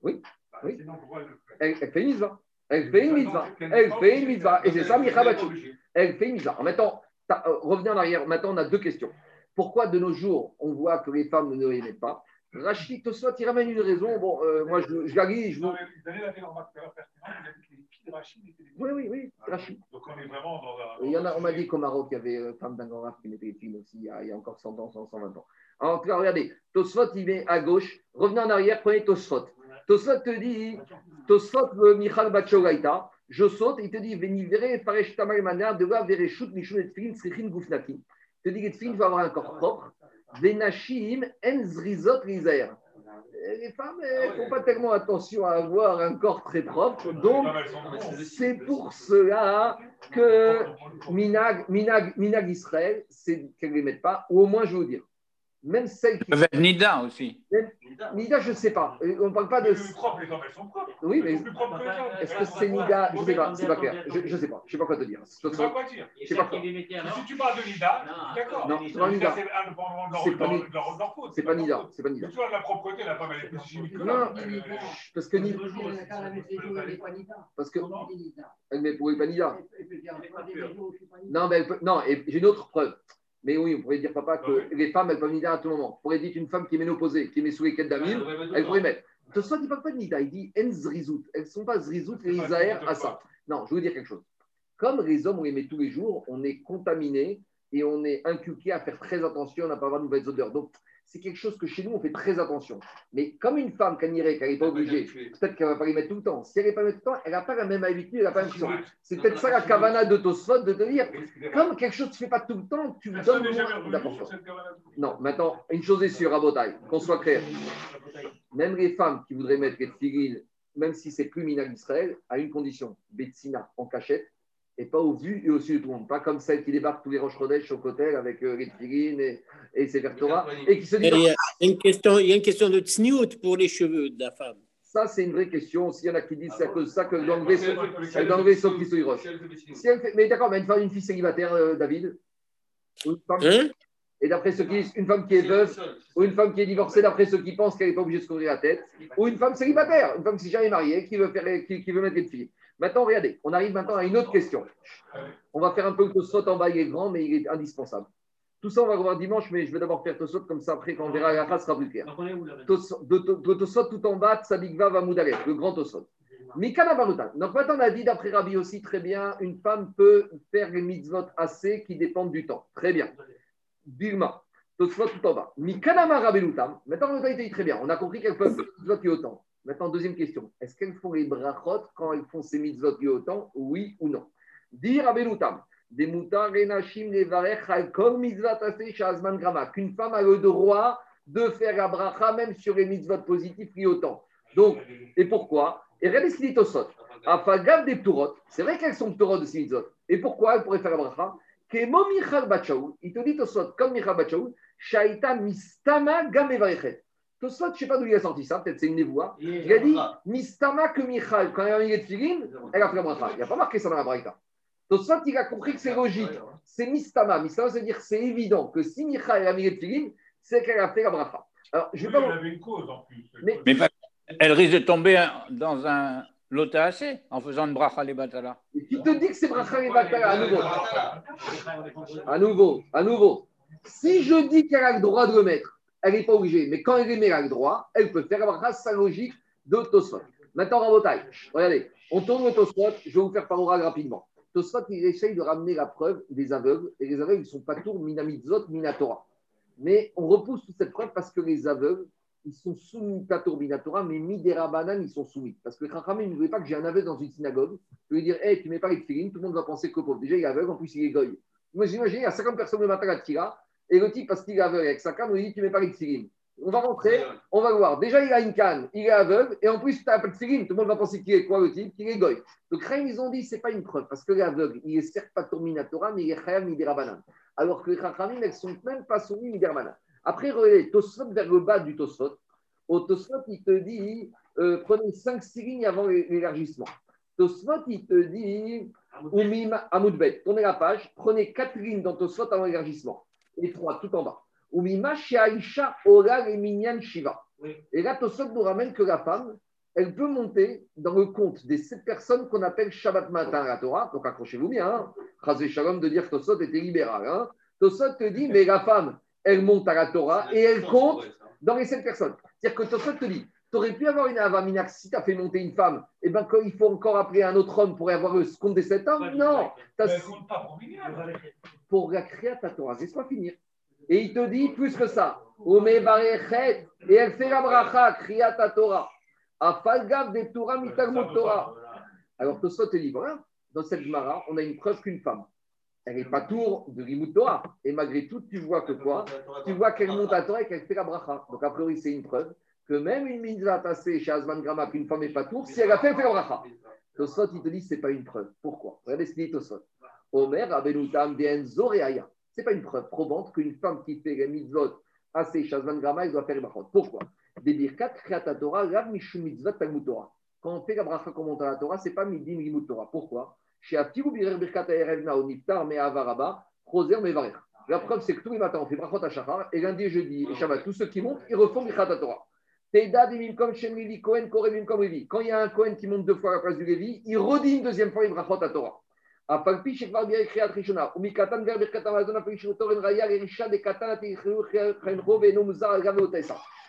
Oui. Bah, Oui. Sinon, pourquoi elle le fait Elle, elle fait une mitzvah. Elle fait une mitzvah. Elle fait une mitzvah. Et c'est ça, Michabachu. Elle fait une mitzvah. En maintenant, euh, revenez en arrière. Maintenant, on a deux questions. Pourquoi de nos jours, on voit que les femmes ne les mettent pas? Rachid Tosfot, il ramène une raison. Bon, euh, moi, je, je la lis. Je vous... Non, mais Daniel a fait une remarque filles Oui, oui, oui, Rachid. Donc on est vraiment dans un. Il y en a, on m'a dit qu'au Maroc, il y avait euh, femme d'un grand raf qui mettait les films aussi, il y, a, encore 100 ans, 100, 120 ans. Alors, en tout cas, regardez, Tosfot, il met à gauche. Revenez en arrière, prenez Tosfot. Tosfot te dit, Tosfot, le Michal Bachogaïta, je saute, il te dit, Venivere, Faresh Tamal Manar, de la Vereshut, Mishun et Tfilin, Srichin Gufnaki. Il te dit que Tfilin va avoir un corps propre. Venashim, Enzrizot, Rizaer. Les femmes, ne font pas tellement attention à avoir un corps très propre, donc c'est pour cela que Minag, Minag, Minag Israël, c'est qu'elles ne les mettent pas, ou au moins je vais vous dire, même celles qui. Avec Nida aussi. Nida, je ne sais pas. On ne parle pas de. Les plus propres, les hommes, elles sont propres. Oui, mais Elles sont plus propres que les hommes. est-ce que c'est Nida? Je ne sais pas, c'est pas clair. Je ne sais pas, je ne sais pas quoi te dire. Je sais pas quoi dire. Je sais pas quoi. Si tu parles de Nida, d'accord. Non, c'est pas Nida. C'est pas Nida. C'est pas Nida, c'est pas Mais Nida. tu vois, la propreté, la femme, elle est plus chimique que Non, parce que Nida, parce que elle met pour pas Nida. Non, mais non, et j'ai une autre preuve. Mais oui, on pourrait dire, papa, que les femmes, elles peuvent Nida à tout moment. On pourrait dire qu'une femme qui est ménopausée, qui est sous les quêtes d'amine, elle pourrait mettre. De soit, il ne parle pas de Nida, il dit En Zrizout. Elles ne sont pas Zrizout et n'importe à ça. Non, je veux vous dire quelque chose. Comme les hommes, on les met tous les jours, on est contaminé et on est inculqué à faire très attention, on n'a pas avoir de nouvelles odeurs. Donc, c'est quelque chose que chez nous, on fait très attention. Mais comme une femme, qu'elle irait, qu'elle n'est pas obligée, peut-être qu'elle ne va pas les mettre tout le temps. Si elle n'est pas mettre tout le temps, elle n'a pas la même habitude, elle n'a pas la même chose. C'est peut-être ça la cavana de Tosfot de te dire, comme quelque chose que tu ne fais pas tout le temps, tu Personne donnes d'importance. Non, maintenant, une chose est sûre à Botaï, qu'on soit clair. Même les femmes qui voudraient mettre les tefillin, même si c'est plus minag Israël, à une condition, Betsina en cachette, et pas au vu et au su de tout le monde. Pas comme celle qui débarque tous les roches Chodesh au côté avec euh, tefillin et, et ses Torah, et qui se dit, Il y, a une question, il y a une question de tsniout pour les cheveux de la femme. ça c'est une vraie question. S'il y en a qui disent c'est à cause de ça que dans le vaisseau, elle est dans le vaisseau qui se roche. Si elle fait- mais d'accord, mais une femme, une fille célibataire, euh, David une Hein? Et d'après ceux qui disent, une femme qui est veuve, ou une femme qui est divorcée, d'après ceux qui pensent qu'elle n'est pas obligée de se couvrir la tête, ou une femme célibataire, une femme qui s'est jamais mariée, qui veut, faire, qui, qui veut mettre les filles. Maintenant, regardez, on arrive maintenant à une autre question. On va faire un peu le Tosot en bas, il est grand, mais il est indispensable. Tout ça, on va voir dimanche, mais je vais d'abord faire Tosot, comme ça, après, quand on verra la race, sera plus clair. Tosot- de- Tosot tout en bas, Tsadikva va Moudalef, le grand Tosot. Mikana Baruta. Donc maintenant, on a dit, d'après Rabbi aussi, très bien, une femme peut faire les mitzvot assez qui dépendent du temps. Très bien. Dilma. Tosfot tout en bas. Rabelutam. Maintenant, le était très bien. On a compris qu'elles peuvent faire des mitzvot yotam. Maintenant, deuxième question. Est-ce qu'elles font les brachot quand elles font ces mitzvot yotam Oui ou non? Dire Rabelutam. Des moutons, renachim, les varech, kol mitzvah tasé, shazman grama. Qu'une femme a le droit de faire la bracha même sur les mitzvot positifs yotam. Donc, et pourquoi? Et regardez ce qu'il dit Tosfot. Afagav des Turot, c'est vrai qu'elles sont Turot de ces mitzvot. Et pourquoi elles pourraient faire la bracha? Kemo Michal Bachaoul, il te dit Tosfot, comme Michal Bachaoul, Shaita Mistama Gamevarechet. Tosfot, je ne sais pas d'où il a sorti ça, peut-être c'est une névoie. Il a dit Mistama que Michal, quand elle a mis les tefilin, elle a fait la bracha. Il n'y a pas marqué ça dans la bracha. Tosfot, il a compris que c'est logique. C'est Mistama. Mistama, c'est-à-dire c'est évident que si Michal a mis les tefilin, c'est qu'elle a fait la bracha. Alors, je vais Oui, pas. elle avait une cause en plus. Mais- Mais pas- elle risque de tomber dans un lotassé en faisant une bracha les batala. Et Qui te dit que c'est bracha et batala à nouveau? À nouveau, à nouveau. Si je dis qu'elle a le droit de le mettre, elle n'est pas obligée. Mais quand elle les met, elle a le droit, elle peut faire la sa logique de Tosfot. Maintenant, Rabotai, regardez, on tourne le Tosfot, je vais vous faire par oral rapidement. Tosfot, il essaye de ramener la preuve des aveugles, et les aveugles, ils ne sont pas tours minamitzot, minatora. Mais on repousse toute cette preuve parce que les aveugles, ils sont soumis Tator Minatora, mais Miderabanan, ils sont soumis. Parce que Chachamim ne voulait pas que j'ai un aveugle dans une synagogue. Je lui dire, hé, tu mets pas les tefilines, tout le monde va penser que pauvre. Déjà, il est aveugle, en plus, il est goy. Moi, j'imagine, il y a 50 personnes le matin à tira, et le type, parce qu'il est aveugle avec sa canne, on lui dit, tu mets pas les tefilines. On va rentrer, on va voir. Déjà, il a une canne, il est aveugle, et en plus, tu n'as pas de. Tout le monde va penser qu'il est quoi, le type? Qu'il est goy. Donc, ils ont dit, c'est pas une preuve, parce que l'aveugle, il est certes pas Minatora, mais il est Chayam Miderabanan. Alors que les Chachamim, elles sont même pas soumis Miderabanan. Après, Tosfot vers le bas du Tosfot. Au Tosfot, il te dit euh, prenez 5 six lignes avant l'élargissement. Tosfot, il te dit Oumim Amoudbet. Tournez la page, prenez 4 lignes dans Tosfot avant l'élargissement. Et 3 tout en bas. Oumima Aisha Oral et Minyan Shiva. Et là, Tosfot nous ramène que la femme, elle peut monter dans le compte des 7 personnes qu'on appelle Shabbat matin à la Torah. Donc accrochez-vous bien. Hein. Chazé Shalom de dire que Tosfot était libéral. Hein. Tosfot te dit mais la femme, elle monte à la Torah et elle compte dans les sept personnes. C'est-à-dire que Tosfot te dit, tu aurais pu avoir une avamina, si tu as fait monter une femme, et ben il faut encore appeler un autre homme pour avoir le compte des sept hommes Non, pas pour la ta Torah, laisse-moi finir. Et il te dit plus que ça, et elle fait la bracha, kriya ta Torah, afalgav de Torah. Alors Tosfot te dit, voilà, dans cette Gemara, on a une preuve qu'une femme, elle n'est pas tour de Limut Torah, et malgré tout, tu vois que quoi? Tu vois qu'elle monte à Torah et qu'elle fait la bracha. Donc, a priori, c'est une preuve que même une mitzvah passée chez Asman Grama qu'une femme n'est pas tour, si elle a fait, fait bracha. Tosfot, il te dit, ce n'est pas une preuve. Pourquoi? Regardez ce qu'il dit Tosfot. Omer, Abenutam, Dienzo, Reaya. Ce n'est pas une preuve probante qu'une femme qui fait les mitzvot assez chez Asman Grama, elle doit faire les brachot. Pourquoi? Des birkat, Torah, Rav Mishum Mitzvot, Talmud Torah. Quand on fait la bracha, quand on la Torah, ce n'est pas Midim Limut Torah. Pourquoi? La preuve, c'est que tous les matins, on fait brachot à Shachar, et lundi jeudi et Shabbat, tous ceux qui montent, ils refont Birkat Torah. Quand il y a un Cohen qui monte deux fois à la place du Lévi, il redit une deuxième fois les brachot à Torah.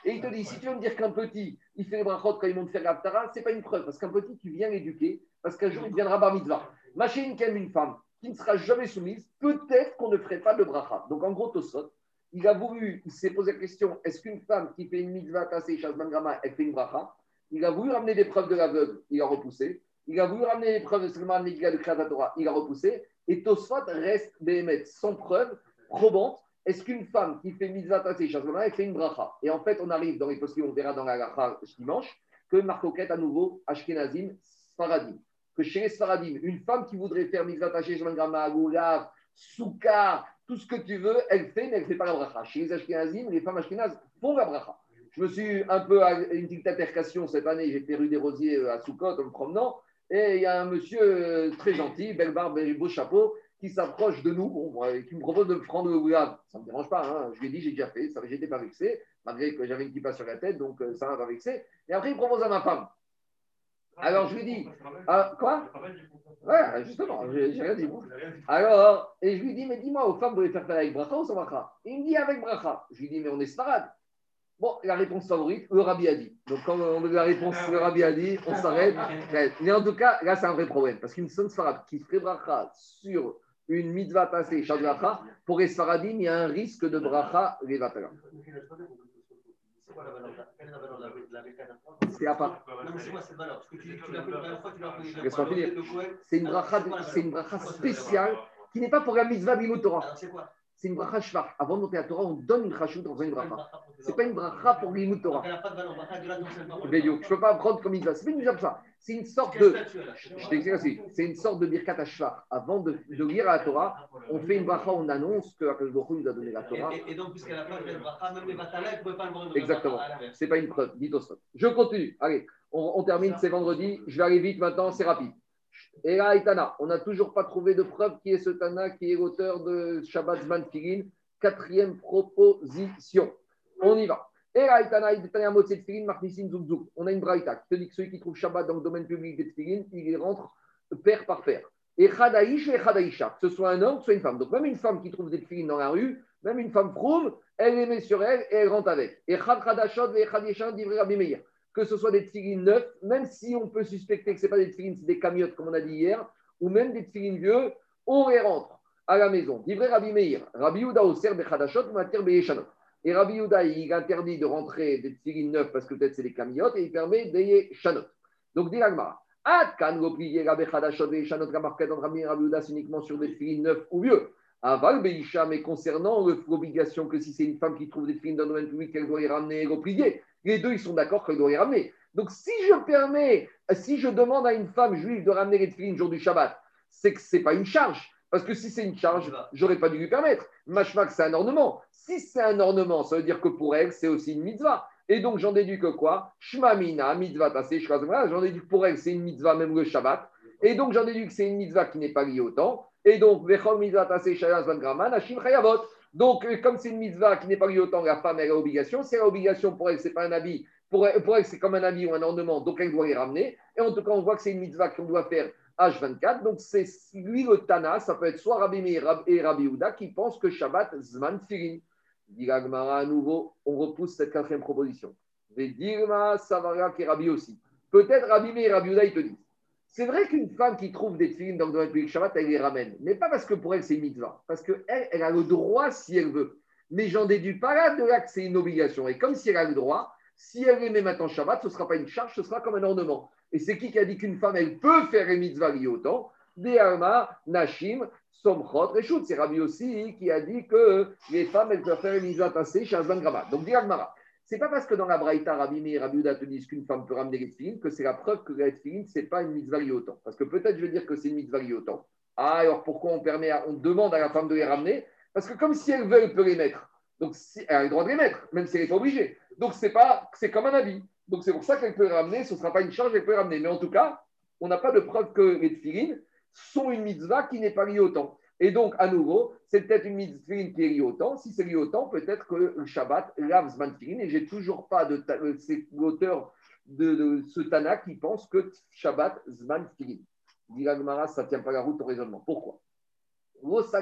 Et il te dit, si tu veux me dire qu'un petit, il fait les brachot quand il monte faire l'Aftara, c'est pas une preuve, parce qu'un petit, tu viens l'éduquer, parce qu'un jour, il deviendra bar mitzvah. Machine qui aime une femme qui ne sera jamais soumise, peut-être qu'on ne ferait pas de bracha. Donc en gros, Tosot, il a voulu, il s'est posé la question est-ce qu'une femme qui fait une mitzvah tassée, Shazman Grama, elle fait une bracha? Il a voulu ramener des preuves de l'aveugle, il a repoussé. Il a voulu ramener des preuves de Salman Negiga de Kriyat Torah, il a repoussé. Et Tosfot reste Béhémet sans preuve probante. Est-ce qu'une femme qui fait mitzvah tassée, Shazman Grama, elle fait une bracha? Et en fait, on arrive dans les postes on verra dans la gacha dimanche, que Marcoquette à nouveau, Ashkenazim, Sfaradim que chez les une femme qui voudrait faire mitzvah tachée, Grama, Goulav, Souka, tout ce que tu veux, elle fait, mais elle ne fait pas la bracha. Chez les Ashkenazim, les femmes Ashkenazes font la bracha. Je me suis un peu à une petite altercation cette année, j'étais rue des Rosiers euh, à Soukot en me promenant, et il y a un monsieur euh, très gentil, belle barbe et beau chapeau, qui s'approche de nous, bon, et qui me propose de me prendre le goulav. Ça ne me dérange pas, hein. je lui ai dit, j'ai déjà fait, ça j'étais pas vexé, malgré que j'avais une kippa sur la tête, donc euh, ça m'a pas vexé. Et après, il propose à ma femme. Alors je lui dis, ah, quoi? Ouais, justement, j'ai rien dit. Alors, et je lui dis, mais dis-moi, aux femmes, vous voulez faire faire avec bracha ou sans bracha? Il me dit avec bracha. Je lui dis, mais on est sfarad. Bon, la réponse favorite, le. Donc, quand on a la réponse, le on s'arrête. Mais en tout cas, là, c'est un vrai problème. Parce qu'une sonne sfarad qui ferait bracha sur une mitzvah shadracha, pour les il y a un risque de bracha levatala. C'est quoi la valeur Quelle est la valeur de la- de la bécane C'est à part. Non, mais c'est quoi cette valeur Parce que tu, tu l'as fait la première fois, tu l'as fait Laisse-moi finir. C'est une bracha, spéciale qui n'est pas pour la mitzvah. Alors, c'est quoi C'est une bracha shvar. Avant de monter à Torah, on donne une chashut dans une bracha. C'est C'est pas une bracha pour bimut Torah. L'a je ne peux pas prendre comme mitzvah. C'est pas une mitzvah ça. C'est une sorte de. Je t'explique aussi. C'est une sorte de birkat hashvar. Avant de, de lire la Torah, on fait une bracha, on annonce que Hu nous a donné la Torah. Et, et, et donc, puisqu'elle n'a pas de bracha, même les ne pouvait pas le vendre. Exactement. À l'inverse. C'est pas une preuve, dites au stop. Je continue. Allez, on, on termine, c'est vendredi. Je vais aller vite maintenant, c'est rapide. Et là, on n'a toujours pas trouvé de preuve qui est ce Tana qui est l'auteur de Shabbat Zman Tfilin. Quatrième proposition. On y va. Et là, Itana, Itana Motse Tfilin, Marnissin Zouk. On a une braïta qui te dit que celui qui trouve Shabbat dans le domaine public des Tfilin, il y rentre paire par paire. Et Khadaïch et Khadaïcha, que ce soit un homme, que ce soit une femme. Donc même une femme qui trouve des dans la rue, même une femme froum, elle les met sur elle et elle rentre avec. Et Khad et Khad Yeshan d'Ivri Rabbi Meir. Que ce soit des tefilines neufs, même si on peut suspecter que ce n'est pas des tefilines, c'est des camiotes, comme on a dit hier, ou même des tefilines vieux, on les rentre à la maison. D'Ivri Rabbi Meir. Rabbi Yuda au Ser Bechadashot, Mater Beyeshanot. Et Rabbi Yuda, il interdit de rentrer des tefilines neufs parce que peut-être c'est des camiotes et il permet des Shanot. Donc, dit l'Agmara. Atkan l'oblié Rabbi Khadashot Beyeshanot, Rabbi Rabbi Yuda, c'est uniquement sur des tefilines neufs ou vieux. Aval Beisha, mais concernant l'obligation que si c'est une femme qui trouve des films dans le domaine public, qu'elle doit les ramener et replier, les deux, ils sont d'accord qu'elle doit les ramener. Donc, si je permets, si je demande à une femme juive de ramener les films le jour du Shabbat, c'est que ce n'est pas une charge. Parce que si c'est une charge, j'aurais pas dû lui permettre. Mashmak, c'est un ornement. Si c'est un ornement, ça veut dire que pour elle, c'est aussi une mitzvah. Et donc, j'en déduis que quoi? Shmamina, mitzvah shrazmra. J'en déduis que pour elle, c'est une mitzvah, même le Shabbat. Et donc, j'en déduis que c'est une mitzvah qui n'est pas liée au temps. Et donc, Vechol mitzvah tassé, shayaz van graman, hashim chayavot. Donc, euh, comme c'est une mitzvah qui n'est pas liée au temps, la femme, elle a obligation. Si elle a obligation, pour elle, c'est pas un habit. Pour elle, c'est comme un habit ou un ornement, donc elle doit les ramener. Et en tout cas, on voit que c'est une mitzvah qu'on doit faire H24. Donc, c'est lui le Tana, ça peut être soit Rabbi Meir et Rabbi Houda qui pensent que Shabbat, Zman Tfilin. Dit à nouveau, on repousse cette quatrième proposition. Vedirma Savara qui Rabbi aussi. Peut-être Rabbi Meir et Rabbi Houda, ils te disent. C'est vrai qu'une femme qui trouve des tefilines dans le public Shabbat, elle les ramène. Mais pas parce que pour elle, c'est mitzvah. Parce qu'elle, elle a le droit si elle veut. Mais j'en déduis pas là de là que c'est une obligation. Et comme si elle a le droit, si elle les met maintenant Shabbat, ce ne sera pas une charge, ce sera comme un ornement. Et c'est qui qui a dit qu'une femme, elle peut faire les mitzvahs liées au temps? Nashim, Somchot, Reshut. C'est Rabbi aussi qui a dit que les femmes, elles peuvent faire les mitzvahs tassées chez Azban Grama. Donc, dit. C'est pas parce que dans la Braïta, Rabbi et Rabbi te disent qu'une femme peut ramener les tefilines que c'est la preuve que la tefilines, ce n'est pas une mitzvah liée au temps. Parce que peut-être je vais dire que c'est une mitzvah liée au temps. Ah, alors pourquoi on, permet on demande à la femme de les ramener? Parce que comme si elle veut, elle peut les mettre. Donc elle a le droit de les mettre, même si elle n'est pas obligée. Donc c'est c'est comme un habit. Donc c'est pour ça qu'elle peut les ramener. Ce ne sera pas une charge, elle peut les ramener. Mais en tout cas, on n'a pas de preuve que les tefilines sont une mitzvah qui n'est pas liée au temps. Et donc, à nouveau, c'est peut-être une mitzvah qui est liée au temps. Si c'est lié au temps, peut-être que le Shabbat lave Zman Tfilin. Et j'ai toujours pas de. euh, C'est l'auteur de, ce Tana qui pense que Shabbat Zman Tfilin. Dit la Gemara, ça ne tient pas la route au raisonnement. Pourquoi? Ça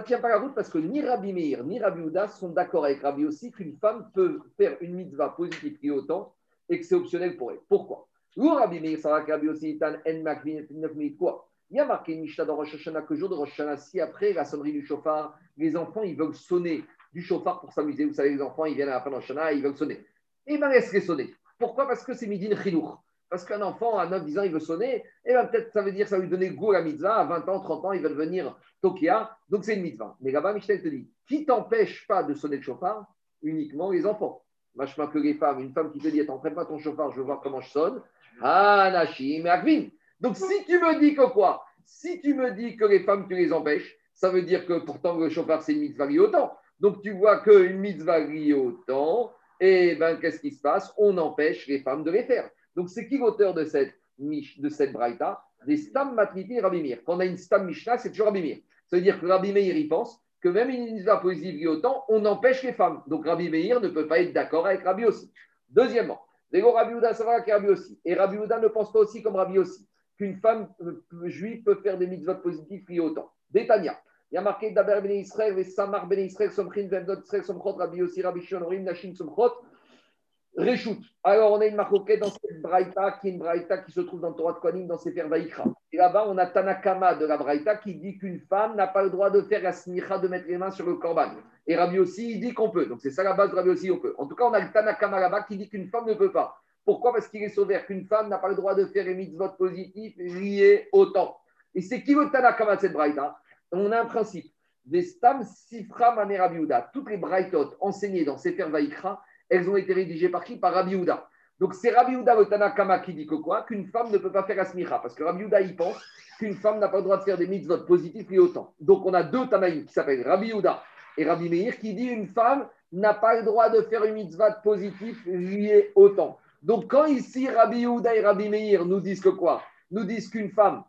ne tient pas la route parce que ni Rabbi Meir ni Rabbi sont d'accord avec Rabbi aussi qu'une femme peut faire une mitzvah positive liée au temps et que c'est optionnel pour elle. Pourquoi? Ou Rabbi Meir, Rabbi aussi, Tan En Makvin, 9 quoi Il y a marqué Mishnah dans Rosh Hashanah que jour de Rosh Hashanah, si après la sonnerie du chauffard, les enfants ils veulent sonner du chauffard pour s'amuser. Vous savez, les enfants ils viennent à la fin de Rosh Hashanah, ils veulent sonner. Et bien laisse-les sonner. Pourquoi? Parce que c'est midin chilour. Parce qu'un enfant à 9-10 ans, il veut sonner, et ben peut-être ça veut dire ça va lui donner goût à la mitzvah. À 20 ans, 30 ans, il va devenir Tokia. Donc c'est une mitzvah. Mais là-bas, Michel te dit qui t'empêche pas de sonner le chauffard? Uniquement les enfants. Machma que les femmes, une femme qui te dit Attends, prends pas ton chauffard, je veux voir comment je sonne. Ah, Nashim et. Donc si tu me dis que quoi? Si tu me dis que les femmes, tu les empêches, ça veut dire que pourtant le chauffard, c'est une mitzvah liée au temps. Donc tu vois qu'une mitzvah liée au temps, et ben qu'est-ce qui se passe? On empêche les femmes de les faire. Donc, c'est qui l'auteur de cette, de cette braïta? Des Stam et Rabbi Meir. Quand on a une Stam Mishnah, c'est toujours Rabbi Meir. Ça veut dire que Rabbi Meir, il pense que même une mitzvah positive liée au temps, on empêche les femmes. Donc, Rabbi Meir ne peut pas être d'accord avec Rabbi aussi. Deuxièmement, Dego Rabbi ça va Rabbi aussi. Et Rabbi Ouda ne pense pas aussi comme Rabbi aussi qu'une femme euh, juive peut faire des mitzvahs positives liées au temps. Détania. Il y a marqué Daber ben Israël, et Samar ben Israël, Somchin, Vendot Israël, Somchot, Rabbi aussi, Rabbi Shon, Nashim, Somchot. Réchoute. Alors, on a une marquette dans cette Braïta, qui est une Braïta qui se trouve dans le Torah de Kohanim, dans Sefer Vaïkra. Et là-bas, on a Tanakama de la Braïta qui dit qu'une femme n'a pas le droit de faire la smicha, de mettre les mains sur le korban. Et Rabbi aussi, il dit qu'on peut. Donc, c'est ça la base de Rabbi aussi, on peut. En tout cas, on a le Tanakama là-bas qui dit qu'une femme ne peut pas. Pourquoi? Parce qu'il est sauvé qu'une femme n'a pas le droit de faire les mitzvot positifs liés au temps. Et c'est qui le Tanakama de cette Braïta? On a un principe. Des stam sifra Yehuda. Toutes les Braïtot enseignées dans Sefer Vaïkra, elles ont été rédigées par qui? Par Rabbi Yehuda. Donc c'est Rabbi Yehuda le Tanakama qui dit que quoi? Qu'une femme ne peut pas faire la smicha. Parce que Rabbi Yehuda, il pense qu'une femme n'a pas le droit de faire des mitzvot positifs liés au temps. Donc on a deux Tanaïm qui s'appellent Rabbi Yehuda et Rabbi Meir qui dit une femme n'a pas le droit de faire une mitzvah positif liée au temps. Donc quand ici Rabbi Yehuda et Rabbi Meir nous disent que quoi? Nous disent qu'une femme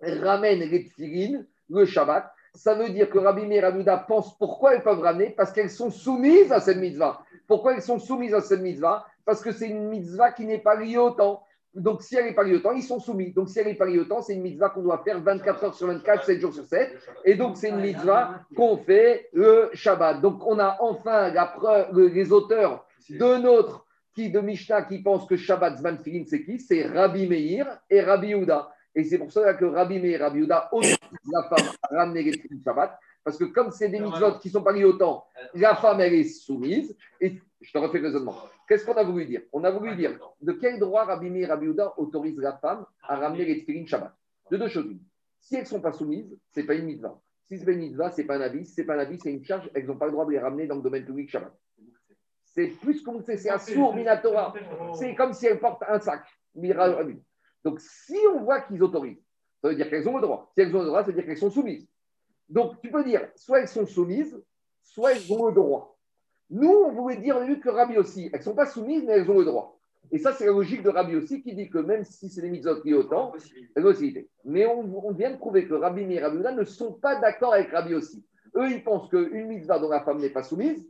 ramène les tfilines le Shabbat, ça veut dire que Rabbi Meir et Rabbi Yehuda pensent pourquoi elles peuvent ramener? Parce qu'elles sont soumises à cette mitzvah. Pourquoi elles sont soumises à cette mitzvah? Parce que c'est une mitzvah qui n'est pas liée au temps. Donc, si elle n'est pas liée au temps, ils sont soumis. Donc, si elle n'est pas liée au temps, c'est une mitzvah qu'on doit faire 24 heures sur 24, 7 jours sur 7. Et donc, c'est une mitzvah qu'on fait le Shabbat. Donc, on a enfin la les auteurs de notre, qui, de Mishnah, qui pensent que Shabbat Filin, c'est qui? C'est Rabbi Meir et Rabbi Yehuda. Et c'est pour cela que Rabbi Meir et Rabbi Yehuda autorisent la femme filines Shabbat. Parce que comme c'est des mitzvot qui ne sont pas liés au temps, la femme, elle est soumise. Et je te refais le raisonnement. Qu'est-ce qu'on a voulu dire? On a voulu dire de quel droit Rabbi Meir Rabbi Yehuda autorisent la femme à ramener les tefillin Shabbat De deux choses. Si elles ne sont pas soumises, ce n'est pas une mitzvah. Si ce n'est pas une mitzvah, ce n'est pas un avis. Si ce n'est pas un avis, c'est une charge. Elles n'ont pas le droit de les ramener dans le domaine public Shabbat. C'est plus comme c'est un sourd minatora. C'est comme si elles portent un sac. Donc si on voit qu'ils autorisent, ça veut dire qu'elles ont le droit. Si elles ont le droit, ça veut dire qu'elles sont soumises. Donc tu peux dire, soit elles sont soumises, soit elles ont le droit. Nous, on voulait dire lieu que Rabbi aussi. Elles ne sont pas soumises, mais elles ont le droit. Et ça, c'est la logique de Rabbi aussi qui dit que même si c'est des mitzvot liées au temps, elles ont. Mais on, on vient de prouver que Rabbi et Rabbi ne sont pas d'accord avec Rabbi aussi. Eux, ils pensent qu'une mitzvah dont la femme n'est pas soumise,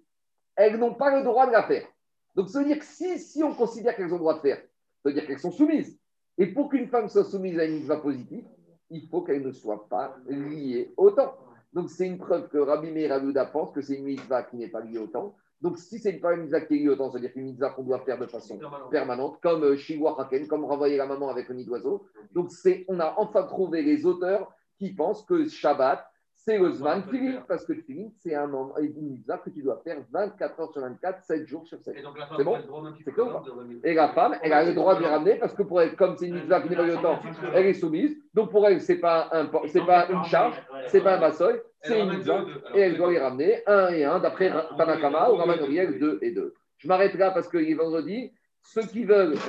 elles n'ont pas le droit de la faire. Donc, ça veut dire que si, si on considère qu'elles ont le droit de faire, ça veut dire qu'elles sont soumises. Et pour qu'une femme soit soumise à une mitzvah positive, il faut qu'elle ne soit pas liée au temps. Donc, c'est une preuve que Rabbi Meir pensent que c'est une mitzvah qui n'est pas liée au temps. Donc, si c'est pas une mitzvah qui est liée au temps, c'est-à-dire une mitzvah qu'on doit faire de façon permanente, comme euh, Shiwa Haken, comme renvoyer la maman avec un nid d'oiseau. Donc, c'est, on a enfin trouvé les auteurs qui pensent que Shabbat, c'est le Tfilin, parce que le Tfilin, c'est un moment, mitzvah que tu dois faire 24 heures sur 24, 7 jours sur 7. Et donc la C'est femme bon le C'est clair remettre- Et la femme, elle a le droit de les ramener parce que pour elle, comme c'est une mitzvah qui n'est pas au temps, elle est soumise. Donc pour elle, c'est pas un, pas une charge, c'est pas un massoy, c'est une mitzvah. Et elle doit les ramener un et un d'après Tanakama ou Raman Uriel, deux et deux. Je m'arrête là parce qu'il est vendredi. Ceux qui veulent